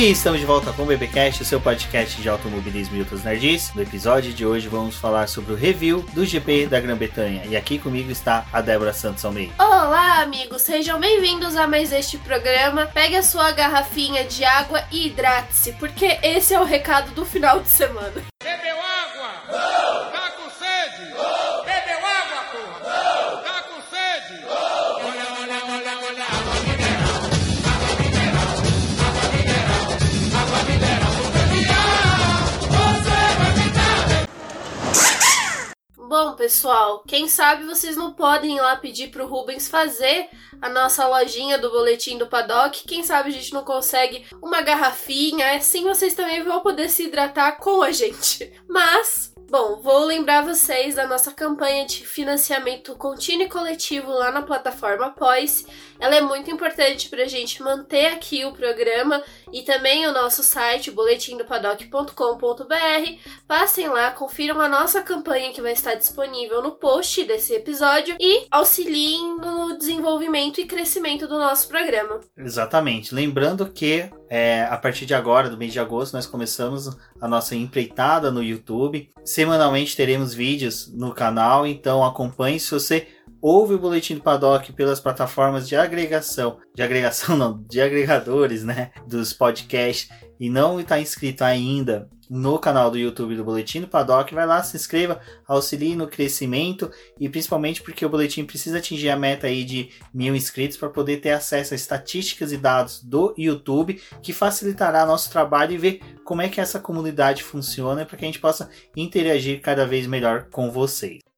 E estamos de volta com o BBcast, o seu podcast de automobilismo e outras nerds. No episódio de hoje vamos falar sobre o review do GP da Grã-Bretanha. E aqui comigo está a Débora Santos Almeida. Olá, amigos, sejam bem-vindos a mais este programa. Pegue a sua garrafinha de água e hidrate-se, porque esse é o recado do final de semana. Bom, pessoal, quem sabe vocês não podem ir lá pedir pro Rubens fazer a nossa lojinha do boletim do Paddock. Quem sabe a gente não consegue uma garrafinha, assim vocês também vão poder se hidratar com a gente. Mas Bom, vou lembrar vocês da nossa campanha de financiamento contínuo e coletivo lá na plataforma Apoice. Ela é muito importante para a gente manter aqui o programa e também o nosso site, boletimdopaddock.com.br. Passem lá, confiram a nossa campanha que vai estar disponível no post desse episódio e auxiliem no desenvolvimento e crescimento do nosso programa. Exatamente. Lembrando que é, a partir de agora, do mês de agosto, nós começamos a nossa empreitada no YouTube. Semanalmente teremos vídeos no canal, então acompanhe. Se você ouve o Boletim do Paddock pelas plataformas de agregação, de agregação não, de agregadores, né, dos podcasts, e não está inscrito ainda no canal do YouTube do Boletim do Paddock, vai lá, se inscreva, auxilie no crescimento e principalmente porque o Boletim precisa atingir a meta aí de mil inscritos para poder ter acesso a estatísticas e dados do YouTube, que facilitará nosso trabalho e ver como é que essa comunidade funciona para que a gente possa interagir cada vez melhor com vocês.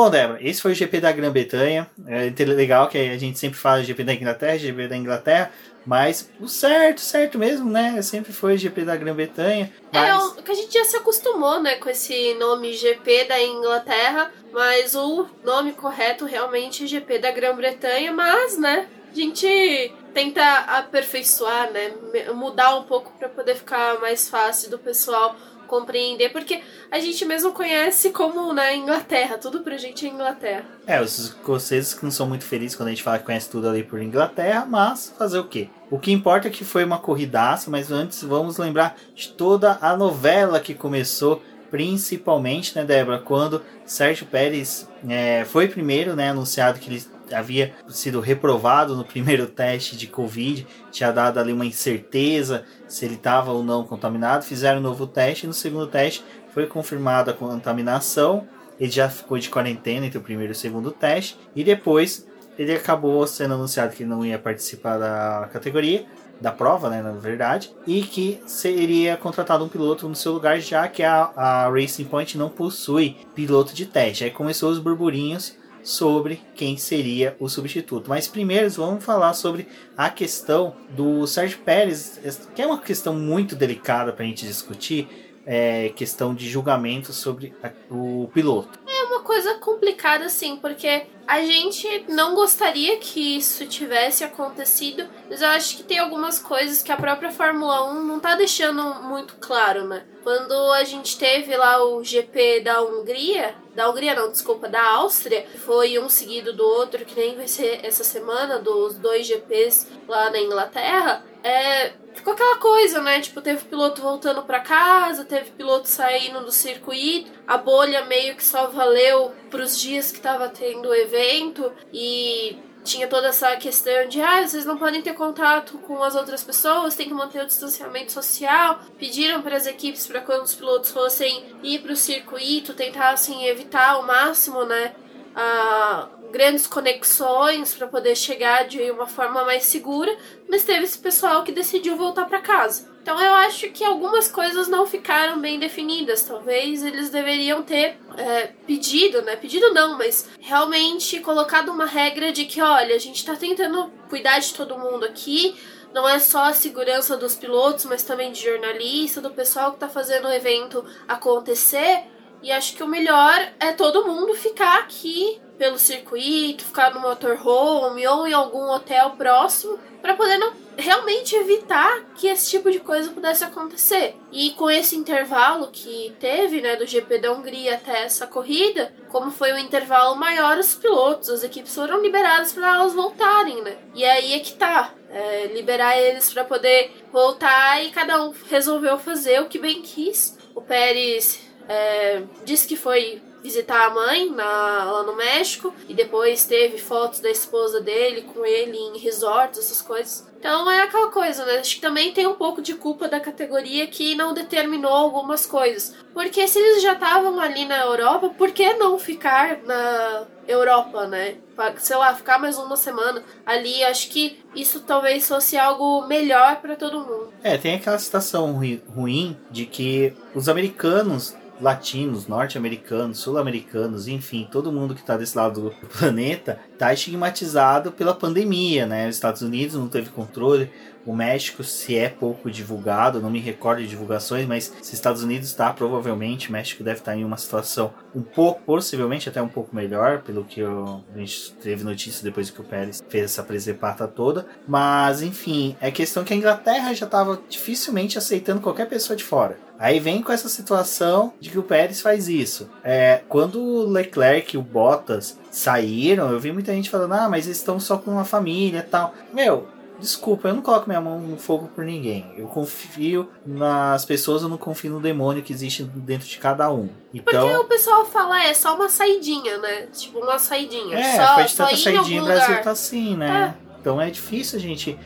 Bom, Débora, esse foi o GP da Grã-Bretanha. É legal que a gente sempre fala GP da Inglaterra, GP da Inglaterra, mas o certo, certo mesmo, né? Sempre foi GP da Grã-Bretanha. Mas... É, o que a gente já se acostumou, né, com esse nome GP da Inglaterra, mas o nome correto realmente é GP da Grã-Bretanha, mas, né, a gente tenta aperfeiçoar, né, mudar um pouco para poder ficar mais fácil do pessoal compreender, porque a gente mesmo conhece como na Inglaterra, tudo pra gente é Inglaterra. É, os escoceses que não são muito felizes quando a gente fala que conhece tudo ali por Inglaterra, mas fazer o quê? O que importa é que foi uma corridaça, mas antes vamos lembrar de toda a novela que começou principalmente, né, Débora, quando Sérgio Pérez é, foi primeiro, né, anunciado que ele havia sido reprovado no primeiro teste de Covid, tinha dado ali uma incerteza se ele estava ou não contaminado. Fizeram um novo teste e no segundo teste foi confirmada a contaminação. Ele já ficou de quarentena entre o primeiro e o segundo teste e depois ele acabou sendo anunciado que não ia participar da categoria, da prova, né, na verdade, e que seria contratado um piloto no seu lugar, já que a, a Racing Point não possui piloto de teste. Aí começou os burburinhos sobre quem seria o substituto. Mas primeiro vamos falar sobre a questão do Sérgio Pérez, que é uma questão muito delicada para a gente discutir, é questão de julgamento sobre o piloto. Uma coisa complicada, sim, porque a gente não gostaria que isso tivesse acontecido, mas eu acho que tem algumas coisas que a própria Fórmula 1 não tá deixando muito claro, né? Quando a gente teve lá o GP da Hungria, da Hungria não, desculpa, da Áustria, foi um seguido do outro, que nem vai ser essa semana, dos dois GPs lá na Inglaterra, é, ficou aquela coisa, né? Tipo, teve piloto voltando para casa, teve piloto saindo do circuito, a bolha meio que só valeu pros dias que tava tendo o evento e tinha toda essa questão de ah, vocês não podem ter contato com as outras pessoas, tem que manter o distanciamento social. Pediram para as equipes para quando os pilotos fossem ir para o circuito, tentassem evitar ao máximo, né, a grandes conexões para poder chegar de uma forma mais segura, mas teve esse pessoal que decidiu voltar para casa. Então eu acho que algumas coisas não ficaram bem definidas. Talvez eles deveriam ter é, pedido, né? Pedido não, mas realmente colocado uma regra de que, olha, a gente tá tentando cuidar de todo mundo aqui. Não é só a segurança dos pilotos, mas também de jornalista, do pessoal que tá fazendo o evento acontecer. E acho que o melhor é todo mundo ficar aqui pelo circuito, ficar no motorhome ou em algum hotel próximo, para poder não realmente evitar que esse tipo de coisa pudesse acontecer. E com esse intervalo que teve, né, do GP da Hungria até essa corrida, como foi um intervalo maior, os pilotos, as equipes foram liberadas para elas voltarem, né? E aí é que tá. É, liberar eles para poder voltar e cada um resolveu fazer o que bem quis. O Pérez é, disse que foi visitar a mãe na, lá no México e depois teve fotos da esposa dele com ele em resorts, essas coisas. Então é aquela coisa, né? Acho que também tem um pouco de culpa da categoria que não determinou algumas coisas. Porque se eles já estavam ali na Europa, por que não ficar na Europa, né? Sei lá, ficar mais uma semana ali. Acho que isso talvez fosse algo melhor para todo mundo. É, tem aquela situação ruim de que os americanos latinos, norte-americanos, sul-americanos, enfim, todo mundo que está desse lado do planeta está estigmatizado pela pandemia, né? Os Estados Unidos não teve controle, o México, se é pouco divulgado, não me recordo de divulgações, mas se Estados Unidos está, provavelmente o México deve estar em uma situação um pouco, possivelmente até um pouco melhor, pelo que eu, a gente teve notícia depois que o Pérez fez essa presepata toda. Mas, enfim, é questão que a Inglaterra já estava dificilmente aceitando qualquer pessoa de fora. Aí vem com essa situação de que o Pérez faz isso. É, quando o Leclerc e o Bottas saíram, eu vi muita gente falando: ah, mas eles estão só com uma família e tal. Meu, desculpa, eu não coloco minha mão no fogo por ninguém. Eu confio nas pessoas, eu não confio no demônio que existe dentro de cada um. Então, Porque o pessoal fala, é só uma saidinha, né? Tipo, uma saidinha. é, só, faz só tanta saidinha, o Brasil tá assim, né? Então é difícil a gente.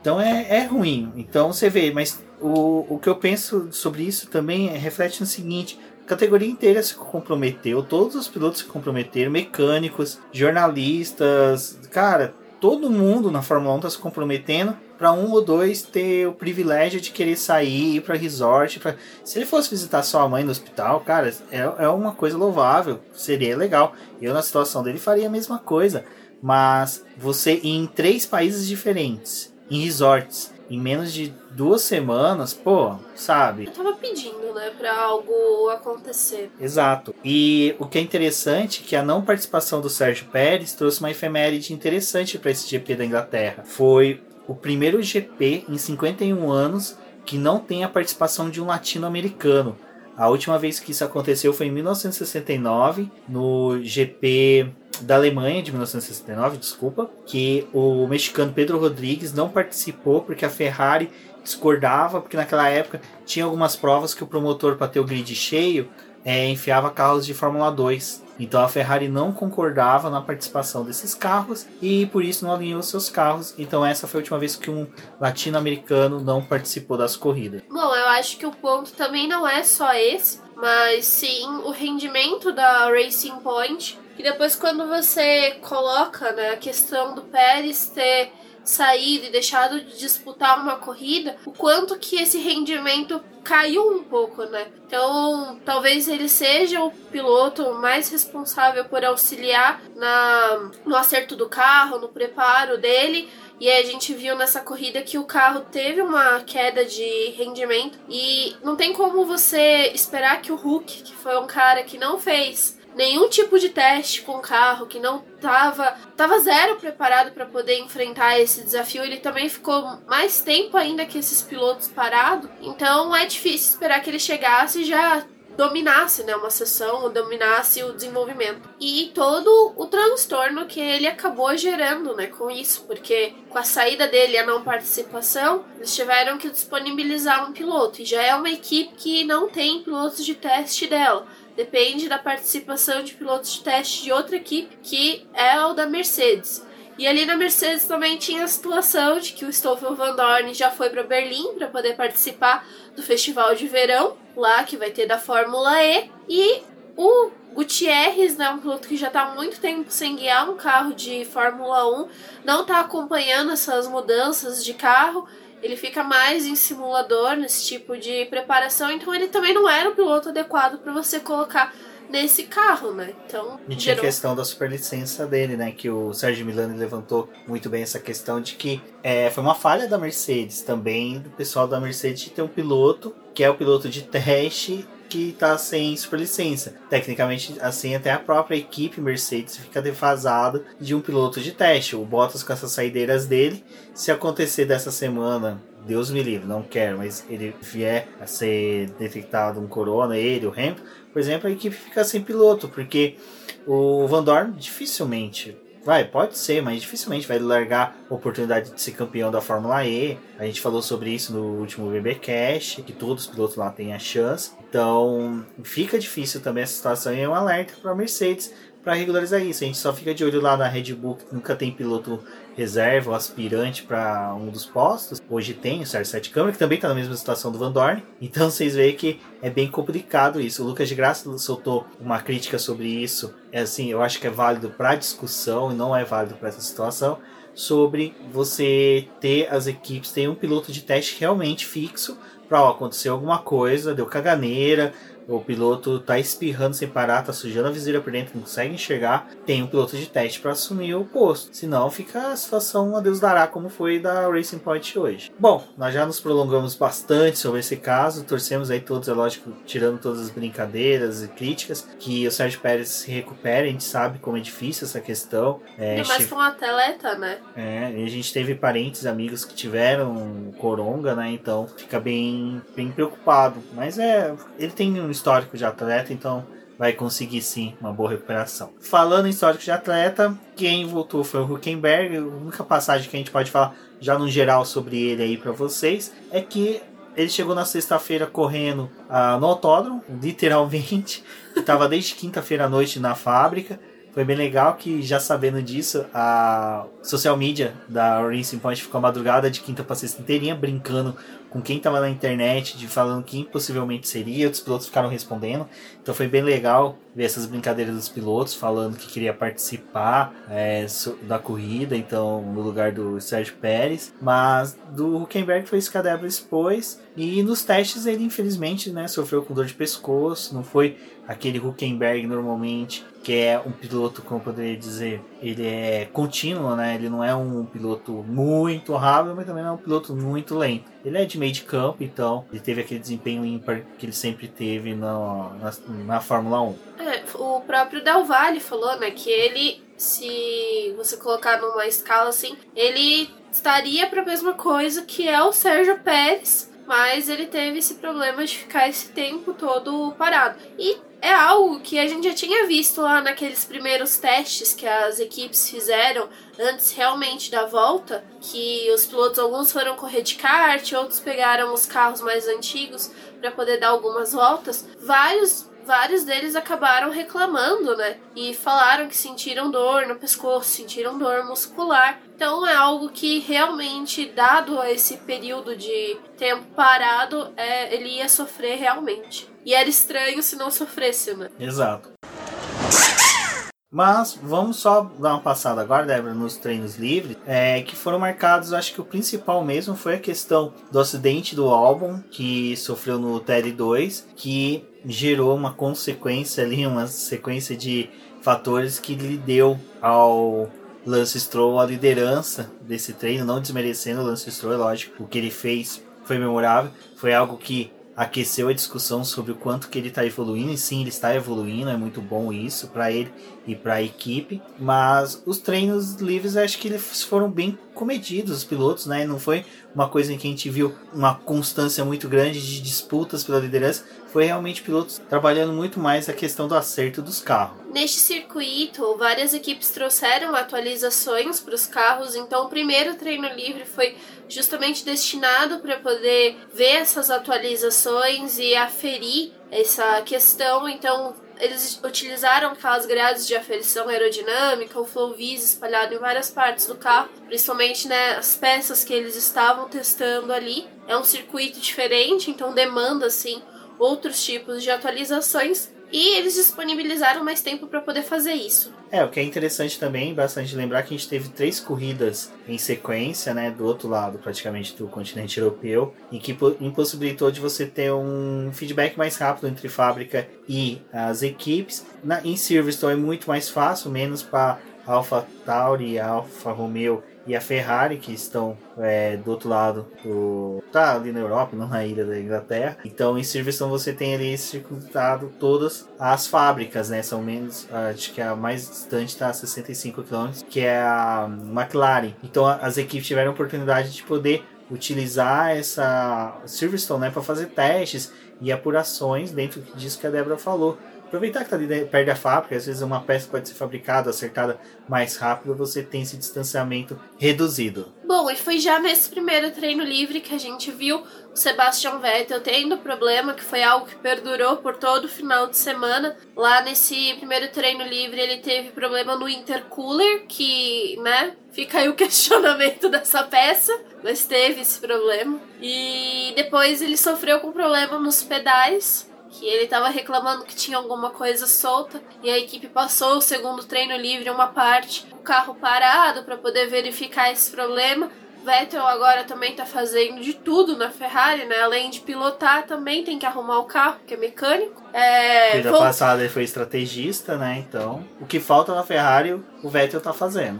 Então é, é ruim. Então você vê, mas o, o que eu penso sobre isso também é, reflete no seguinte: a categoria inteira se comprometeu, todos os pilotos se comprometeram, mecânicos, jornalistas, cara, todo mundo na Fórmula 1 tá se comprometendo para um ou dois ter o privilégio de querer sair, ir para resort. Pra... Se ele fosse visitar sua mãe no hospital, cara, é, é uma coisa louvável, seria legal. Eu, na situação dele, faria a mesma coisa. Mas você ir em três países diferentes, em resorts, em menos de duas semanas, pô, sabe? Eu tava pedindo, né, pra algo acontecer. Exato. E o que é interessante é que a não participação do Sérgio Pérez trouxe uma efeméride interessante para esse GP da Inglaterra. Foi o primeiro GP em 51 anos que não tem a participação de um latino-americano. A última vez que isso aconteceu foi em 1969, no GP da Alemanha de 1969, desculpa, que o mexicano Pedro Rodrigues não participou porque a Ferrari discordava, porque naquela época tinha algumas provas que o promotor para ter o grid cheio é, enfiava carros de Fórmula 2. Então a Ferrari não concordava na participação desses carros e por isso não alinhou seus carros. Então essa foi a última vez que um latino-americano não participou das corridas. Bom, eu acho que o ponto também não é só esse, mas sim o rendimento da Racing Point. E depois quando você coloca né, a questão do Pérez ter saído e deixado de disputar uma corrida, o quanto que esse rendimento caiu um pouco, né? Então, talvez ele seja o piloto mais responsável por auxiliar na, no acerto do carro, no preparo dele. E a gente viu nessa corrida que o carro teve uma queda de rendimento. E não tem como você esperar que o Hulk, que foi um cara que não fez nenhum tipo de teste com o carro, que não tava, tava zero preparado para poder enfrentar esse desafio. Ele também ficou mais tempo ainda que esses pilotos parado. Então é difícil esperar que ele chegasse e já dominasse né, uma sessão, ou dominasse o desenvolvimento. E todo o transtorno que ele acabou gerando né, com isso, porque com a saída dele e a não participação, eles tiveram que disponibilizar um piloto. E já é uma equipe que não tem pilotos de teste dela depende da participação de pilotos de teste de outra equipe, que é o da Mercedes. E ali na Mercedes também tinha a situação de que o Stoffel Van Dorn já foi para Berlim para poder participar do festival de verão, lá que vai ter da Fórmula E. E o Gutierrez, né, um piloto que já está há muito tempo sem guiar um carro de Fórmula 1, não está acompanhando essas mudanças de carro ele fica mais em simulador nesse tipo de preparação, então ele também não era o piloto adequado para você colocar nesse carro, né? Então, E tinha a questão da superlicença dele, né? Que o Sérgio Milani levantou muito bem essa questão de que é, foi uma falha da Mercedes também, do pessoal da Mercedes de ter um piloto, que é o piloto de teste, que está sem superlicença. Tecnicamente, assim, até a própria equipe Mercedes fica defasada de um piloto de teste. O Bottas com essas saideiras dele, se acontecer dessa semana Deus me livre, não quero, mas ele vier a ser detectado um corona, ele, o Hamilton, por exemplo, a equipe fica sem piloto, porque o Van Dorn dificilmente Vai, pode ser, mas dificilmente vai largar a oportunidade de ser campeão da Fórmula E. A gente falou sobre isso no último BB Cash, que todos os pilotos lá têm a chance. Então, fica difícil também essa situação e é um alerta para a Mercedes para regularizar isso. A gente só fica de olho lá na Red Bull, que nunca tem piloto reserva ou aspirante para um dos postos. Hoje tem o Sérgio Sete Câmara, que também está na mesma situação do Van Dorn. Então vocês veem que é bem complicado isso. O Lucas de Graça soltou uma crítica sobre isso. É assim, eu acho que é válido para discussão e não é válido para essa situação. Sobre você ter as equipes, ter um piloto de teste realmente fixo para acontecer alguma coisa, deu caganeira, o piloto tá espirrando sem parar, tá sujando a viseira por dentro, não consegue enxergar, tem um piloto de teste para assumir o posto. Senão fica a situação a Deus dará, como foi da Racing Point hoje. Bom, nós já nos prolongamos bastante sobre esse caso, torcemos aí todos, é lógico, tirando todas as brincadeiras e críticas, que o Sérgio Pérez se recupere, a gente sabe como é difícil essa questão. É, Ainda mais com um atleta, né? É, e a gente teve parentes, amigos que tiveram coronga, né? Então fica bem, bem preocupado. Mas é, ele tem um histórico de atleta, então vai conseguir sim uma boa recuperação. Falando em histórico de atleta, quem voltou foi o Huckenberg. A única passagem que a gente pode falar já no geral sobre ele aí para vocês é que ele chegou na sexta-feira correndo ah, no autódromo, literalmente. Estava desde quinta-feira à noite na fábrica. Foi bem legal que, já sabendo disso, a social media da Racing Point ficou a madrugada de quinta para sexta inteirinha brincando com quem estava na internet, de falando quem possivelmente seria, os pilotos ficaram respondendo. Então foi bem legal ver essas brincadeiras dos pilotos falando que queria participar é, da corrida, então no lugar do Sérgio Pérez. Mas do Huckenberg foi isso que a Débora expôs. E nos testes ele infelizmente né, sofreu com dor de pescoço, não foi aquele Huckenberg normalmente que é um piloto, como eu poderia dizer, ele é contínuo, né? Ele não é um piloto muito rápido, mas também não é um piloto muito lento. Ele é de meio de campo, então ele teve aquele desempenho ímpar que ele sempre teve na, na, na Fórmula 1. É, o próprio Del Valle falou, né, que ele, se você colocar numa escala assim, ele estaria para a mesma coisa que é o Sérgio Pérez, mas ele teve esse problema de ficar esse tempo todo parado. E é algo que a gente já tinha visto lá naqueles primeiros testes que as equipes fizeram antes realmente da volta, que os pilotos alguns foram correr de kart, outros pegaram os carros mais antigos para poder dar algumas voltas. Vários vários deles acabaram reclamando, né? E falaram que sentiram dor no pescoço, sentiram dor muscular. Então é algo que realmente, dado esse período de tempo parado, é, ele ia sofrer realmente. E era estranho se não sofresse, né? Exato. Mas vamos só dar uma passada agora, Débora, nos treinos livres, é, que foram marcados, acho que o principal mesmo foi a questão do acidente do álbum, que sofreu no TL2, que gerou uma consequência ali, uma sequência de fatores que lhe deu ao Lance Stroll a liderança desse treino, não desmerecendo o Lance Stroll, é lógico, o que ele fez foi memorável, foi algo que aqueceu a discussão sobre o quanto que ele está evoluindo, e sim, ele está evoluindo, é muito bom isso para ele e para a equipe, mas os treinos livres acho que eles foram bem comedidos, os pilotos, né? Não foi uma coisa em que a gente viu uma constância muito grande de disputas pela liderança, foi realmente pilotos trabalhando muito mais a questão do acerto dos carros. Neste circuito, várias equipes trouxeram atualizações para os carros, então o primeiro treino livre foi justamente destinado para poder ver essas atualizações e aferir essa questão. Então, eles utilizaram aquelas grades de aferição aerodinâmica, o flow vis espalhado em várias partes do carro, principalmente né, as peças que eles estavam testando ali. É um circuito diferente, então demanda assim outros tipos de atualizações e eles disponibilizaram mais tempo para poder fazer isso. É, o que é interessante também, bastante lembrar que a gente teve três corridas em sequência, né, do outro lado praticamente do continente europeu, e que impossibilitou de você ter um feedback mais rápido entre fábrica e as equipes. Na, em Silverstone é muito mais fácil, menos para Alpha Tauri, Alfa Romeo e a Ferrari, que estão é, do outro lado do. tá ali na Europa, não na ilha da Inglaterra. Então em Silverstone você tem ali circuitado todas as fábricas, né? São menos. Acho que a mais distante está a 65 km, que é a McLaren. Então as equipes tiveram oportunidade de poder utilizar essa Silverstone né, para fazer testes e apurações dentro disso que a Débora falou. Aproveitar que está ali perto da fábrica, às vezes uma peça pode ser fabricada, acertada mais rápido, você tem esse distanciamento reduzido. Bom, e foi já nesse primeiro treino livre que a gente viu o Sebastian Vettel tendo problema, que foi algo que perdurou por todo o final de semana. Lá nesse primeiro treino livre ele teve problema no intercooler, que, né, fica aí o questionamento dessa peça, mas teve esse problema. E depois ele sofreu com problema nos pedais, que ele estava reclamando que tinha alguma coisa solta e a equipe passou o segundo treino livre uma parte o carro parado para poder verificar esse problema. Vettel agora também está fazendo de tudo na Ferrari, né? Além de pilotar, também tem que arrumar o carro, que é mecânico. É, Corrida vol- passada ele foi estrategista, né? Então, o que falta na Ferrari, o Vettel tá fazendo.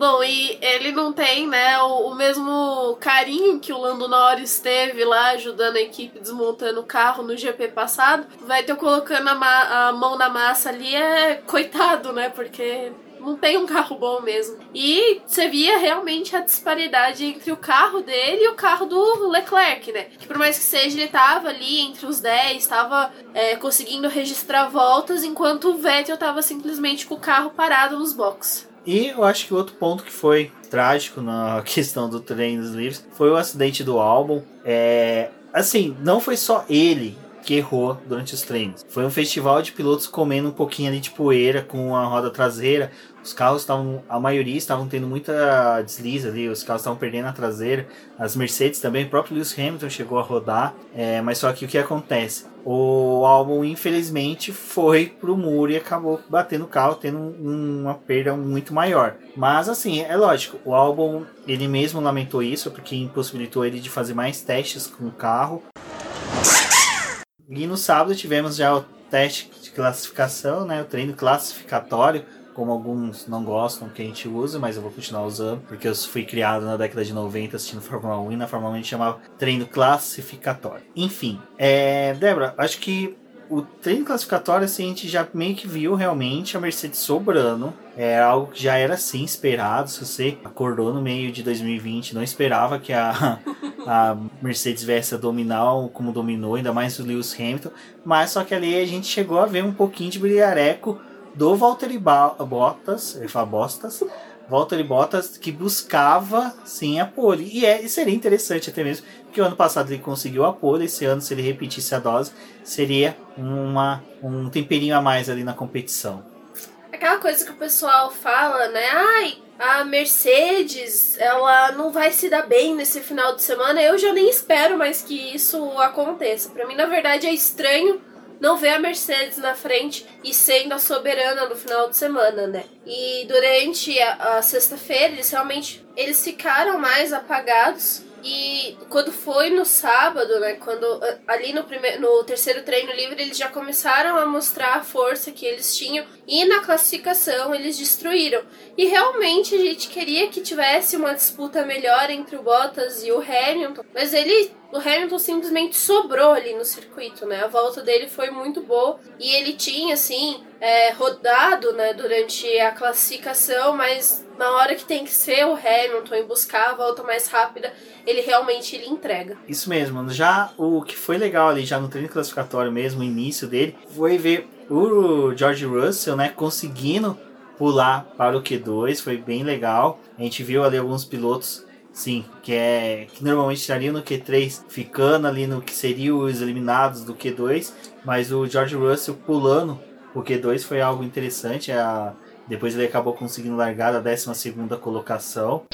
Bom, e ele não tem, né, o, o mesmo carinho que o Lando Norris teve lá ajudando a equipe desmontando o carro no GP passado. Vai ter colocando a, a mão na massa ali é coitado, né? Porque não tem um carro bom mesmo. E você via realmente a disparidade entre o carro dele e o carro do Leclerc, né? Que por mais que seja, ele tava ali entre os 10, tava é, conseguindo registrar voltas, enquanto o Vettel tava simplesmente com o carro parado nos boxes. E eu acho que outro ponto que foi trágico na questão do treinos livres foi o acidente do álbum. É, assim, não foi só ele que errou durante os treinos. Foi um festival de pilotos comendo um pouquinho ali de poeira com a roda traseira. Os carros estavam, a maioria estavam tendo muita deslize ali, os carros estavam perdendo a traseira. As Mercedes também, o próprio Lewis Hamilton chegou a rodar. É, mas só que o que acontece? O álbum, infelizmente, foi pro muro e acabou batendo o carro, tendo um- uma perda muito maior. Mas, assim, é lógico, o álbum, ele mesmo lamentou isso, porque impossibilitou ele de fazer mais testes com o carro. E no sábado tivemos já o teste de classificação, né? O treino classificatório, como alguns não gostam que a gente usa, mas eu vou continuar usando, porque eu fui criado na década de 90 assistindo Fórmula 1 e na Fórmula 1 a gente chamava treino classificatório. Enfim, é, Débora, acho que o treino classificatório, assim, a gente já meio que viu realmente a Mercedes sobrando. É algo que já era assim esperado. Se você acordou no meio de 2020, não esperava que a, a Mercedes viesse a dominar como dominou, ainda mais o Lewis Hamilton. Mas só que ali a gente chegou a ver um pouquinho de brilhareco do Valtteri Ba- Bottas, ele fala Bostas, Valtteri Bottas que buscava sim a pole. E, é, e seria interessante até mesmo, porque o ano passado ele conseguiu a pole, esse ano se ele repetisse a dose, seria uma, um temperinho a mais ali na competição. Aquela coisa que o pessoal fala, né? Ai, a Mercedes, ela não vai se dar bem nesse final de semana. Eu já nem espero mais que isso aconteça. Pra mim, na verdade, é estranho não ver a Mercedes na frente e sendo a soberana no final de semana, né? E durante a, a sexta-feira, eles realmente eles ficaram mais apagados. E quando foi no sábado, né? Quando ali no, primeiro, no terceiro treino livre eles já começaram a mostrar a força que eles tinham e na classificação eles destruíram. E realmente a gente queria que tivesse uma disputa melhor entre o Bottas e o Hamilton, mas ele o Hamilton simplesmente sobrou ali no circuito, né? A volta dele foi muito boa e ele tinha assim é, rodado, né, durante a classificação, mas na hora que tem que ser o Hamilton e buscar a volta mais rápida, ele realmente ele entrega. Isso mesmo, já o que foi legal ali, já no treino classificatório mesmo, o início dele, foi ver o George Russell, né, conseguindo pular para o Q2, foi bem legal. A gente viu ali alguns pilotos, sim, que é que normalmente estariam no Q3, ficando ali no que seriam os eliminados do Q2, mas o George Russell pulando o Q2 foi algo interessante. A, depois ele acabou conseguindo largar a 12 colocação.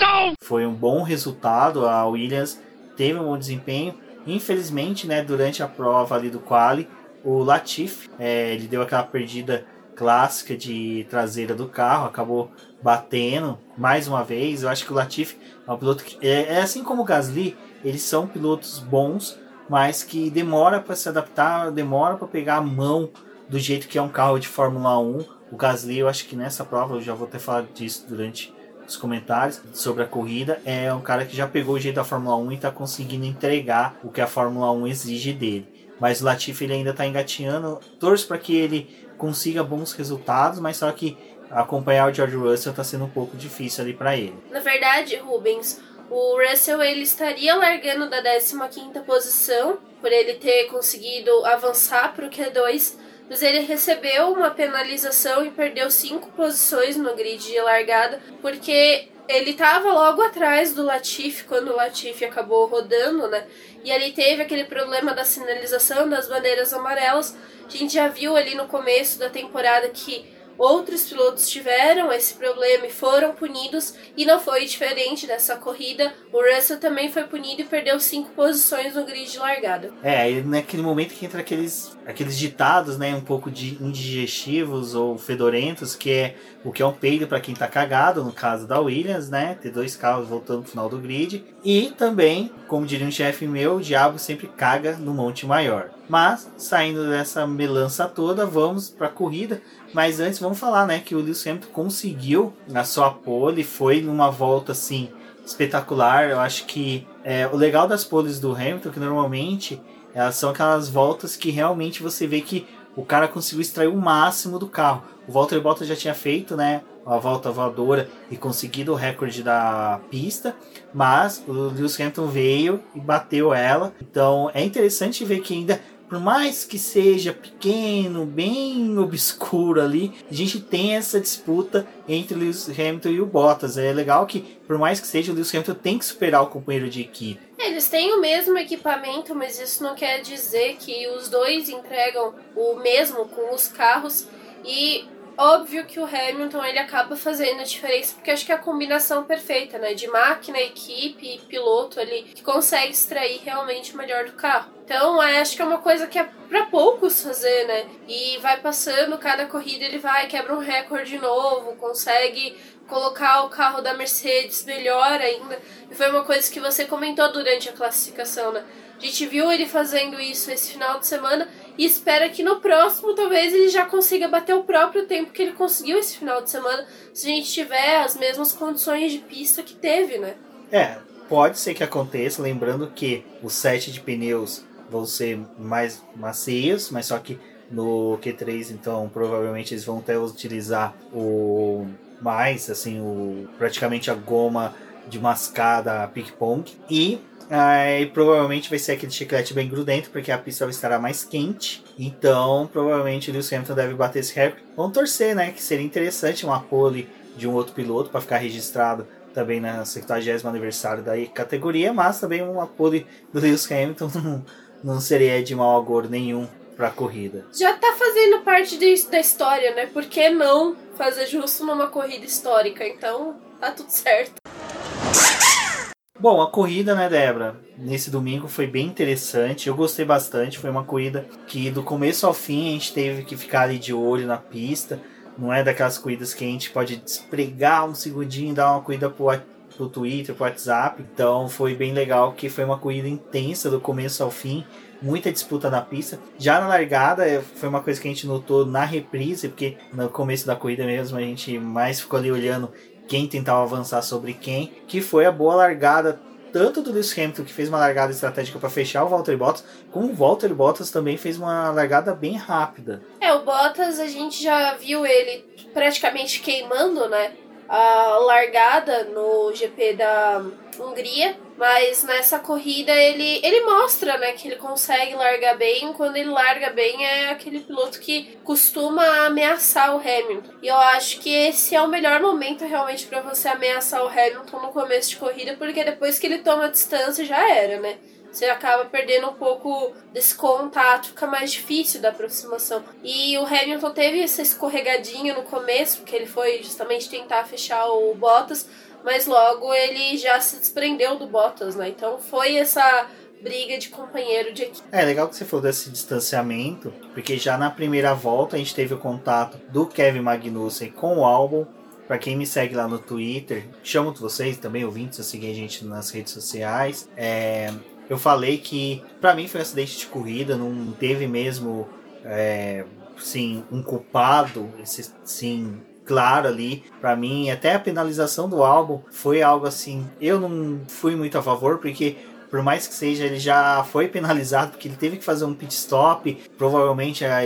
Foi um bom resultado. A Williams teve um bom desempenho. Infelizmente, né, durante a prova ali do quali, o Latifi, é, ele deu aquela perdida clássica de traseira do carro, acabou batendo mais uma vez. Eu acho que o Latifi é um piloto que é, é assim como o Gasly, eles são pilotos bons, mas que demora para se adaptar, demora para pegar a mão do jeito que é um carro de Fórmula 1. O Gasly, eu acho que nessa prova, eu já vou ter falado disso durante os comentários sobre a corrida, é um cara que já pegou o jeito da Fórmula 1 e está conseguindo entregar o que a Fórmula 1 exige dele. Mas o Latifi ele ainda está engatinhando. Torço para que ele consiga bons resultados, mas só que acompanhar o George Russell está sendo um pouco difícil ali para ele. Na verdade, Rubens, o Russell ele estaria largando da 15ª posição por ele ter conseguido avançar para o Q2, mas ele recebeu uma penalização e perdeu cinco posições no grid de largada porque ele estava logo atrás do Latifi quando o Latifi acabou rodando, né? E ele teve aquele problema da sinalização das bandeiras amarelas. A gente já viu ali no começo da temporada que Outros pilotos tiveram esse problema e foram punidos, e não foi diferente dessa corrida. O Russell também foi punido e perdeu cinco posições no grid de largada. É, e naquele momento que entra aqueles, aqueles ditados, né, um pouco de indigestivos ou fedorentos, que é o que é um peido para quem tá cagado, no caso da Williams, né, ter dois carros voltando pro final do grid. E também, como diria um chefe meu, o diabo sempre caga no monte maior. Mas, saindo dessa melança toda, vamos para a corrida. Mas antes, vamos falar né, que o Lewis Hamilton conseguiu na sua pole, foi numa volta assim espetacular. Eu acho que é, o legal das poles do Hamilton, que normalmente elas são aquelas voltas que realmente você vê que o cara conseguiu extrair o máximo do carro. O Valtteri Bottas já tinha feito, né, a volta voadora e conseguido o recorde da pista, mas o Lewis Hamilton veio e bateu ela. Então é interessante ver que ainda por mais que seja pequeno, bem obscuro ali, a gente tem essa disputa entre o Lewis Hamilton e o Bottas. É legal que, por mais que seja, o Lewis Hamilton tem que superar o companheiro de equipe. Eles têm o mesmo equipamento, mas isso não quer dizer que os dois entregam o mesmo com os carros. E óbvio que o Hamilton ele acaba fazendo a diferença, porque acho que é a combinação perfeita, né? De máquina, equipe e piloto ali, que consegue extrair realmente o melhor do carro. Então, acho que é uma coisa que é para poucos fazer, né? E vai passando, cada corrida ele vai, quebra um recorde novo, consegue colocar o carro da Mercedes melhor ainda. E foi uma coisa que você comentou durante a classificação, né? A gente viu ele fazendo isso esse final de semana e espera que no próximo talvez ele já consiga bater o próprio tempo que ele conseguiu esse final de semana, se a gente tiver as mesmas condições de pista que teve, né? É, pode ser que aconteça, lembrando que o set de pneus vão ser mais macios, mas só que no Q3 então provavelmente eles vão até utilizar o mais assim o praticamente a goma de mascada pique pong e Aí provavelmente vai ser aquele chiclete bem grudento, porque a pista vai estar mais quente. Então, provavelmente o Lewis Hamilton deve bater esse recorde. Vamos torcer, né? Que seria interessante uma pole de um outro piloto para ficar registrado também na 70 aniversário da categoria, mas também uma pole do Lewis Hamilton não, não seria de mau agouro nenhum para a corrida. Já tá fazendo parte de, da história, né? Por que não fazer justo numa corrida histórica? Então, tá tudo certo. Bom, a corrida, né, Débora, nesse domingo foi bem interessante. Eu gostei bastante. Foi uma corrida que do começo ao fim a gente teve que ficar ali de olho na pista. Não é daquelas corridas que a gente pode despregar um segundinho e dar uma corrida pro, pro Twitter, pro WhatsApp. Então foi bem legal que foi uma corrida intensa do começo ao fim. Muita disputa na pista. Já na largada, é, foi uma coisa que a gente notou na reprise, porque no começo da corrida mesmo a gente mais ficou ali olhando quem tentava avançar sobre quem, que foi a boa largada tanto do Lewis Hamilton, que fez uma largada estratégica para fechar o Valtteri Bottas, como o Valtteri Bottas também fez uma largada bem rápida. É, o Bottas a gente já viu ele praticamente queimando, né? A largada no GP da Hungria, mas nessa corrida ele, ele mostra, né, que ele consegue largar bem. Quando ele larga bem é aquele piloto que costuma ameaçar o Hamilton. E eu acho que esse é o melhor momento realmente para você ameaçar o Hamilton no começo de corrida, porque depois que ele toma distância já era, né? Você acaba perdendo um pouco desse contato, fica mais difícil da aproximação. E o Hamilton teve essa escorregadinha no começo, porque ele foi justamente tentar fechar o Bottas mas logo ele já se desprendeu do Bottas, né? Então foi essa briga de companheiro de equipe. É legal que você falou desse distanciamento, porque já na primeira volta a gente teve o contato do Kevin Magnussen com o Albon. Para quem me segue lá no Twitter, chamo vocês também, ouvintes, a seguir a gente nas redes sociais. É, eu falei que para mim foi um acidente de corrida, não teve mesmo é, sim, um culpado, esse, sim, claro ali para mim. Até a penalização do álbum foi algo assim eu não fui muito a favor porque por mais que seja ele já foi penalizado porque ele teve que fazer um pit stop. Provavelmente a,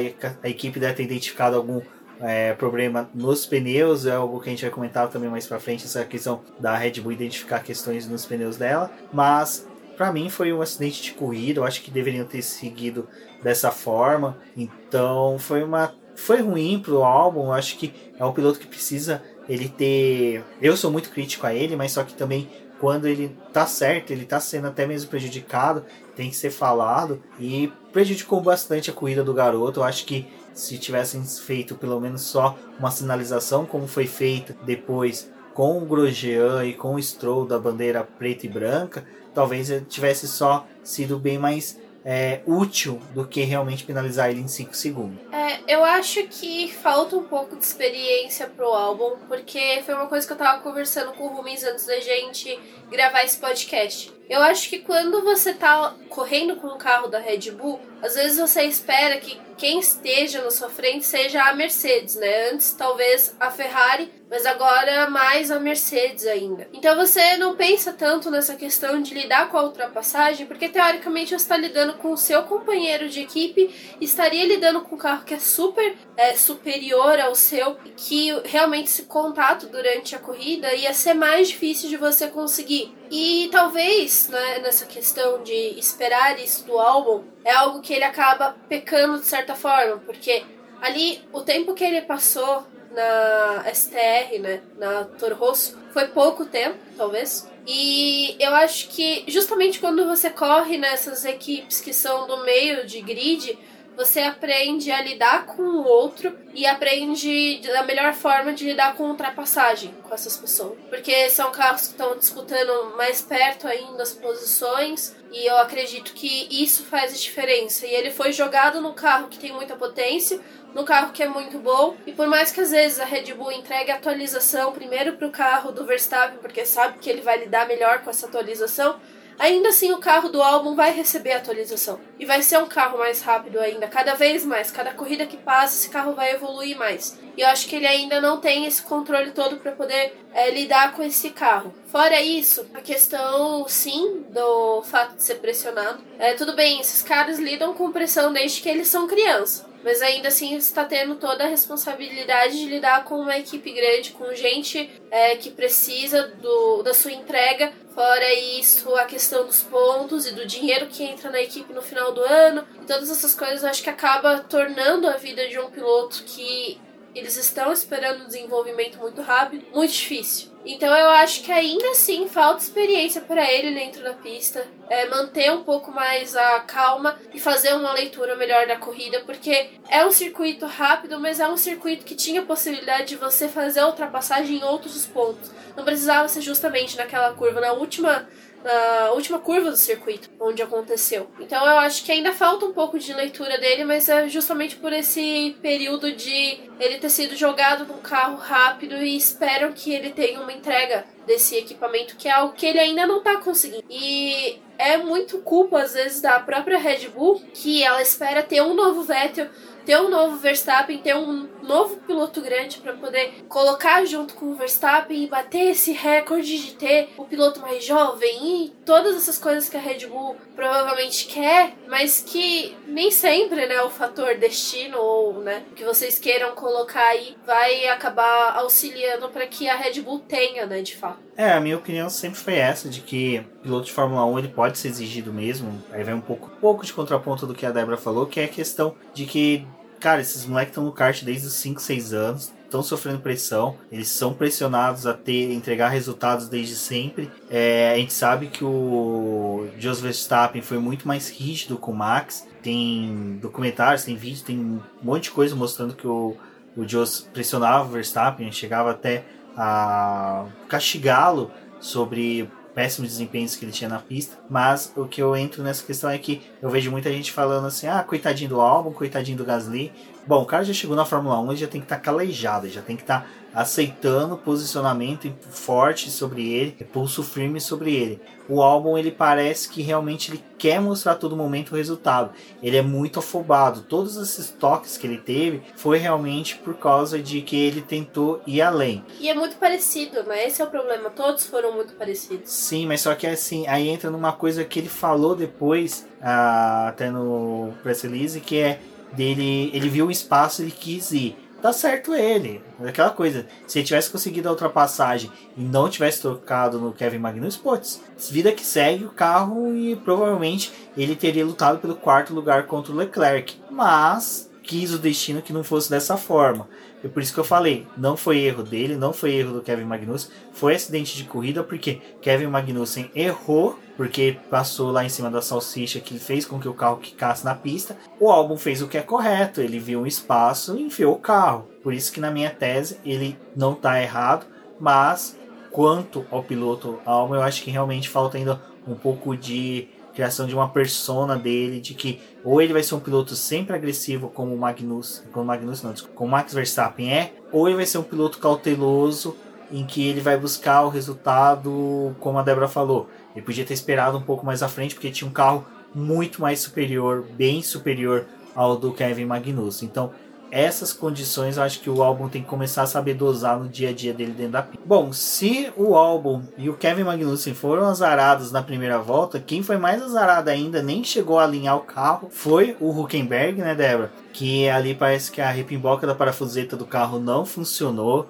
a equipe deve ter identificado algum é, problema nos pneus, é algo que a gente vai comentar também mais para frente, essa questão da Red Bull identificar questões nos pneus dela, mas para mim foi um acidente de corrida, eu acho que deveriam ter seguido dessa forma, então foi uma foi ruim pro álbum, eu acho que é um piloto que precisa ele ter, eu sou muito crítico a ele, mas só que também quando ele tá certo, ele tá sendo até mesmo prejudicado, tem que ser falado e prejudicou bastante a corrida do garoto. Eu acho que se tivessem feito pelo menos só uma sinalização, como foi feito depois com o Grosjean e com o Stroll da bandeira preta e branca, talvez tivesse só sido bem mais é, útil do que realmente penalizar ele em 5 segundos. É, eu acho que falta um pouco de experiência pro álbum, porque foi uma coisa que eu tava conversando com o Rumis antes da gente gravar esse podcast. Eu acho que quando você tá correndo com o carro da Red Bull, às vezes você espera que quem esteja na sua frente seja a Mercedes, né? Antes talvez a Ferrari, mas agora mais a Mercedes ainda. Então você não pensa tanto nessa questão de lidar com a ultrapassagem, porque teoricamente você está lidando com o seu companheiro de equipe, estaria lidando com um carro que é super é, superior ao seu, que realmente esse contato durante a corrida ia ser mais difícil de você conseguir. E talvez né, nessa questão de esperar isso do álbum é algo que ele acaba pecando de certa forma, porque ali o tempo que ele passou na STR, né, na Toro Rosso, foi pouco tempo, talvez. E eu acho que justamente quando você corre nessas equipes que são do meio de grid, você aprende a lidar com o outro e aprende a melhor forma de lidar com ultrapassagem com essas pessoas. Porque são carros que estão disputando mais perto ainda as posições e eu acredito que isso faz a diferença. E ele foi jogado no carro que tem muita potência, no carro que é muito bom. E por mais que às vezes a Red Bull entregue atualização primeiro para o carro do Verstappen, porque sabe que ele vai lidar melhor com essa atualização, ainda assim o carro do álbum vai receber atualização. E vai ser um carro mais rápido ainda, cada vez mais. Cada corrida que passa, esse carro vai evoluir mais. E eu acho que ele ainda não tem esse controle todo para poder é, lidar com esse carro. Fora isso, a questão, sim, do fato de ser pressionado. É, tudo bem, esses caras lidam com pressão desde que eles são crianças. Mas ainda assim está tendo toda a responsabilidade de lidar com uma equipe grande, com gente é, que precisa do, da sua entrega. Fora isso, a questão dos pontos e do dinheiro que entra na equipe no final do ano. Todas essas coisas acho que acaba tornando a vida de um piloto que eles estão esperando um desenvolvimento muito rápido, muito difícil. Então eu acho que ainda assim falta experiência para ele dentro da pista, é, manter um pouco mais a calma e fazer uma leitura melhor da corrida, porque é um circuito rápido, mas é um circuito que tinha possibilidade de você fazer a ultrapassagem em outros pontos. Não precisava ser justamente naquela curva, na última na última curva do circuito, onde aconteceu. Então eu acho que ainda falta um pouco de leitura dele, mas é justamente por esse período de ele ter sido jogado num carro rápido e espero que ele tenha uma entrega desse equipamento, que é algo que ele ainda não tá conseguindo. E é muito culpa, às vezes, da própria Red Bull, que ela espera ter um novo Vettel ter um novo Verstappen, ter um novo piloto grande para poder colocar junto com o Verstappen e bater esse recorde de ter o piloto mais jovem e todas essas coisas que a Red Bull provavelmente quer, mas que nem sempre, né, o fator destino ou, né, que vocês queiram colocar aí vai acabar auxiliando para que a Red Bull tenha, né, de fato. É, a minha opinião sempre foi essa, de que piloto de Fórmula 1 ele pode ser exigido mesmo. Aí vem um pouco, pouco de contraponto do que a Débora falou, que é a questão de que, cara, esses moleques estão no kart desde os 5, 6 anos, estão sofrendo pressão, eles são pressionados a ter entregar resultados desde sempre. É, a gente sabe que o Jos Verstappen foi muito mais rígido com o Max. Tem documentários, tem vídeos, tem um monte de coisa mostrando que o, o Jos pressionava o Verstappen, chegava até a castigá-lo sobre péssimos desempenhos que ele tinha na pista, mas o que eu entro nessa questão é que eu vejo muita gente falando assim, ah, coitadinho do álbum, coitadinho do Gasly, Bom, o cara já chegou na Fórmula 1 e já tem que estar tá calejado, já tem que estar tá aceitando posicionamento forte sobre ele, pulso firme sobre ele. O álbum ele parece que realmente ele quer mostrar a todo momento o resultado. Ele é muito afobado. Todos esses toques que ele teve foi realmente por causa de que ele tentou ir além. E é muito parecido, né? Esse é o problema. Todos foram muito parecidos. Sim, mas só que assim, aí entra numa coisa que ele falou depois, ah, até no press release, que é dele, ele viu o espaço, ele quis ir tá certo ele. Aquela coisa, se ele tivesse conseguido a ultrapassagem e não tivesse tocado no Kevin Magnussen, putz, vida que segue o carro e provavelmente ele teria lutado pelo quarto lugar contra o Leclerc. Mas quis o destino que não fosse dessa forma. E por isso que eu falei, não foi erro dele, não foi erro do Kevin Magnussen, foi acidente de corrida porque Kevin Magnussen errou porque passou lá em cima da salsicha que fez com que o carro quicasse na pista. O álbum fez o que é correto, ele viu um espaço e enfiou o carro. Por isso que na minha tese ele não está errado, mas quanto ao piloto álbum, eu acho que realmente falta ainda um pouco de criação de uma persona dele, de que ou ele vai ser um piloto sempre agressivo como o Magnus, como Magnus não, como o Max Verstappen é, ou ele vai ser um piloto cauteloso em que ele vai buscar o resultado, como a Débora falou. Ele podia ter esperado um pouco mais à frente porque tinha um carro muito mais superior, bem superior ao do Kevin Magnussen. Então, essas condições eu acho que o álbum tem que começar a saber dosar no dia a dia dele dentro da pista. Bom, se o álbum e o Kevin Magnussen foram azarados na primeira volta, quem foi mais azarado ainda, nem chegou a alinhar o carro, foi o Huckenberg, né, Débora? Que ali parece que a repimboca da parafuseta do carro não funcionou.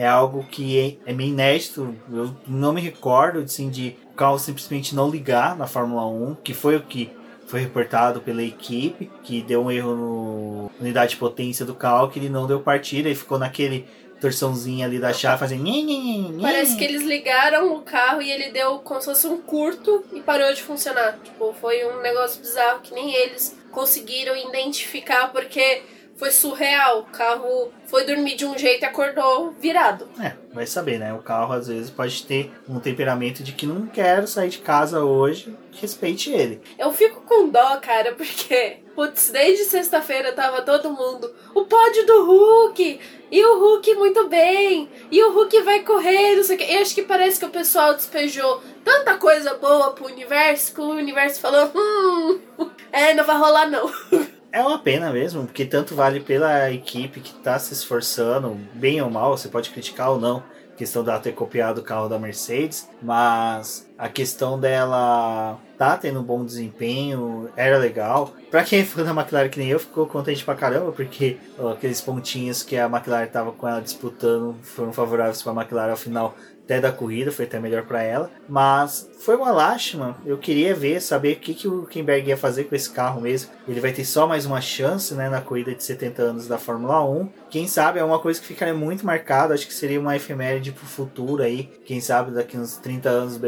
É algo que é, é meio inédito. Eu não me recordo assim, de o carro simplesmente não ligar na Fórmula 1, que foi o que foi reportado pela equipe que deu um erro no unidade de potência do carro, que ele não deu partida e ficou naquele torçãozinho ali da chave fazendo. Parece que eles ligaram o carro e ele deu como se fosse um curto e parou de funcionar. Tipo, foi um negócio bizarro que nem eles conseguiram identificar porque foi surreal. O carro foi dormir de um jeito e acordou virado. É, vai saber, né? O carro às vezes pode ter um temperamento de que não quero sair de casa hoje, respeite ele. Eu fico com dó, cara, porque, putz, desde sexta-feira tava todo mundo. O pódio do Hulk! E o Hulk muito bem! E o Hulk vai correr, não sei o que. Eu acho que parece que o pessoal despejou tanta coisa boa pro universo que o universo falou: hum, é, não vai rolar não. É uma pena mesmo, porque tanto vale pela equipe que está se esforçando, bem ou mal, você pode criticar ou não, questão dela ter copiado o carro da Mercedes, mas a questão dela tá tendo um bom desempenho, era legal. Pra quem é fã da McLaren que nem eu, ficou contente pra caramba, porque ó, aqueles pontinhos que a McLaren tava com ela disputando foram favoráveis pra McLaren ao final até da corrida, foi até melhor para ela. Mas foi uma lástima. Eu queria ver, saber o que, que o Kimberg ia fazer com esse carro mesmo. Ele vai ter só mais uma chance né, na corrida de 70 anos da Fórmula 1. Quem sabe é uma coisa que ficaria muito marcada. Acho que seria uma efeméride pro futuro aí. Quem sabe daqui uns 30 anos do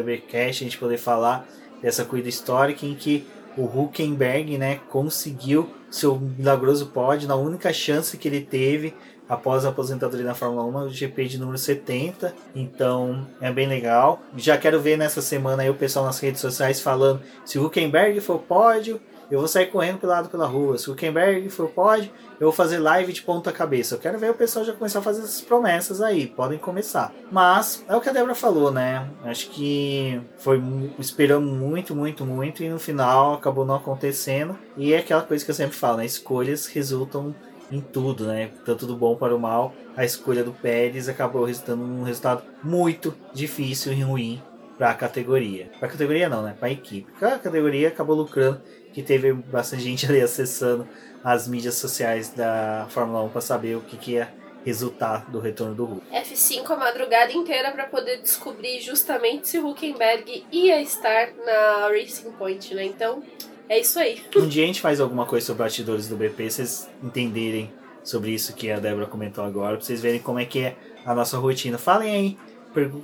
BBcast a gente poder falar dessa corrida histórica em que o Huckenberg né, conseguiu seu milagroso pódio na única chance que ele teve após a aposentadoria na Fórmula 1, o GP de número 70. Então é bem legal. Já quero ver nessa semana aí o pessoal nas redes sociais falando se o Huckenberg for pódio, eu vou sair correndo pelo lado pela rua. Se o Huckenberg for pódio, eu vou fazer live de ponta cabeça. Eu quero ver o pessoal já começar a fazer essas promessas aí. Podem começar. Mas é o que a Débora falou, né? Acho que foi esperando muito, muito, muito e no final acabou não acontecendo. E é aquela coisa que eu sempre falo, né? Escolhas resultam em tudo, né? Tanto do bom para o mal, a escolha do Pérez acabou resultando num resultado muito difícil e ruim para a categoria. Para a categoria não, né? Para a equipe. A categoria acabou lucrando, que teve bastante gente ali acessando as mídias sociais da Fórmula 1 para saber o que, que ia resultar do retorno do Hulk. F5 a madrugada inteira para poder descobrir justamente se o Huckenberg ia estar na Racing Point, né? Então, é isso aí. Um dia a gente faz alguma coisa sobre bastidores do BP, vocês entenderem sobre isso que a Débora comentou agora, pra vocês verem como é que é a nossa rotina. Falem aí,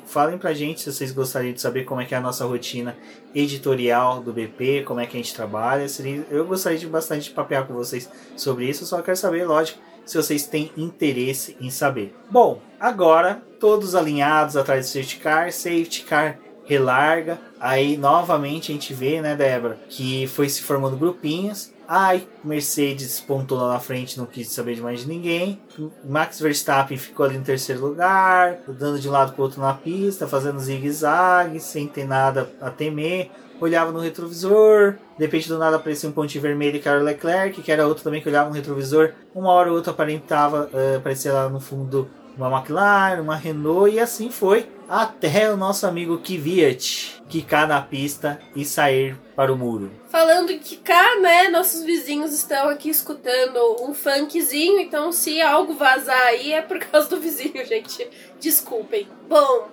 falem pra gente se vocês gostariam de saber como é que é a nossa rotina editorial do BP, como é que a gente trabalha. Eu gostaria de bastante de papear com vocês sobre isso, só quero saber, lógico, se vocês têm interesse em saber. Bom, agora todos alinhados atrás do safety car, safety car relarga. Aí novamente a gente vê, né, Débora, que foi se formando grupinhos. Ai, Mercedes pontou lá na frente, não quis saber de mais de ninguém. Max Verstappen ficou ali em terceiro lugar, dando de um lado para outro na pista, fazendo zigue-zague, sem ter nada a temer. Olhava no retrovisor, de repente do nada aparecia um pontinho vermelho que era o Leclerc, que era outro também que olhava no retrovisor. Uma hora ou outra aparentava, uh, aparecia lá no fundo uma McLaren, uma Renault e assim foi até o nosso amigo Kvyat quicar na pista e sair para o muro. Falando em quicar, né? Nossos vizinhos estão aqui escutando um funkzinho, então se algo vazar aí é por causa do vizinho, gente. Desculpem. Bom,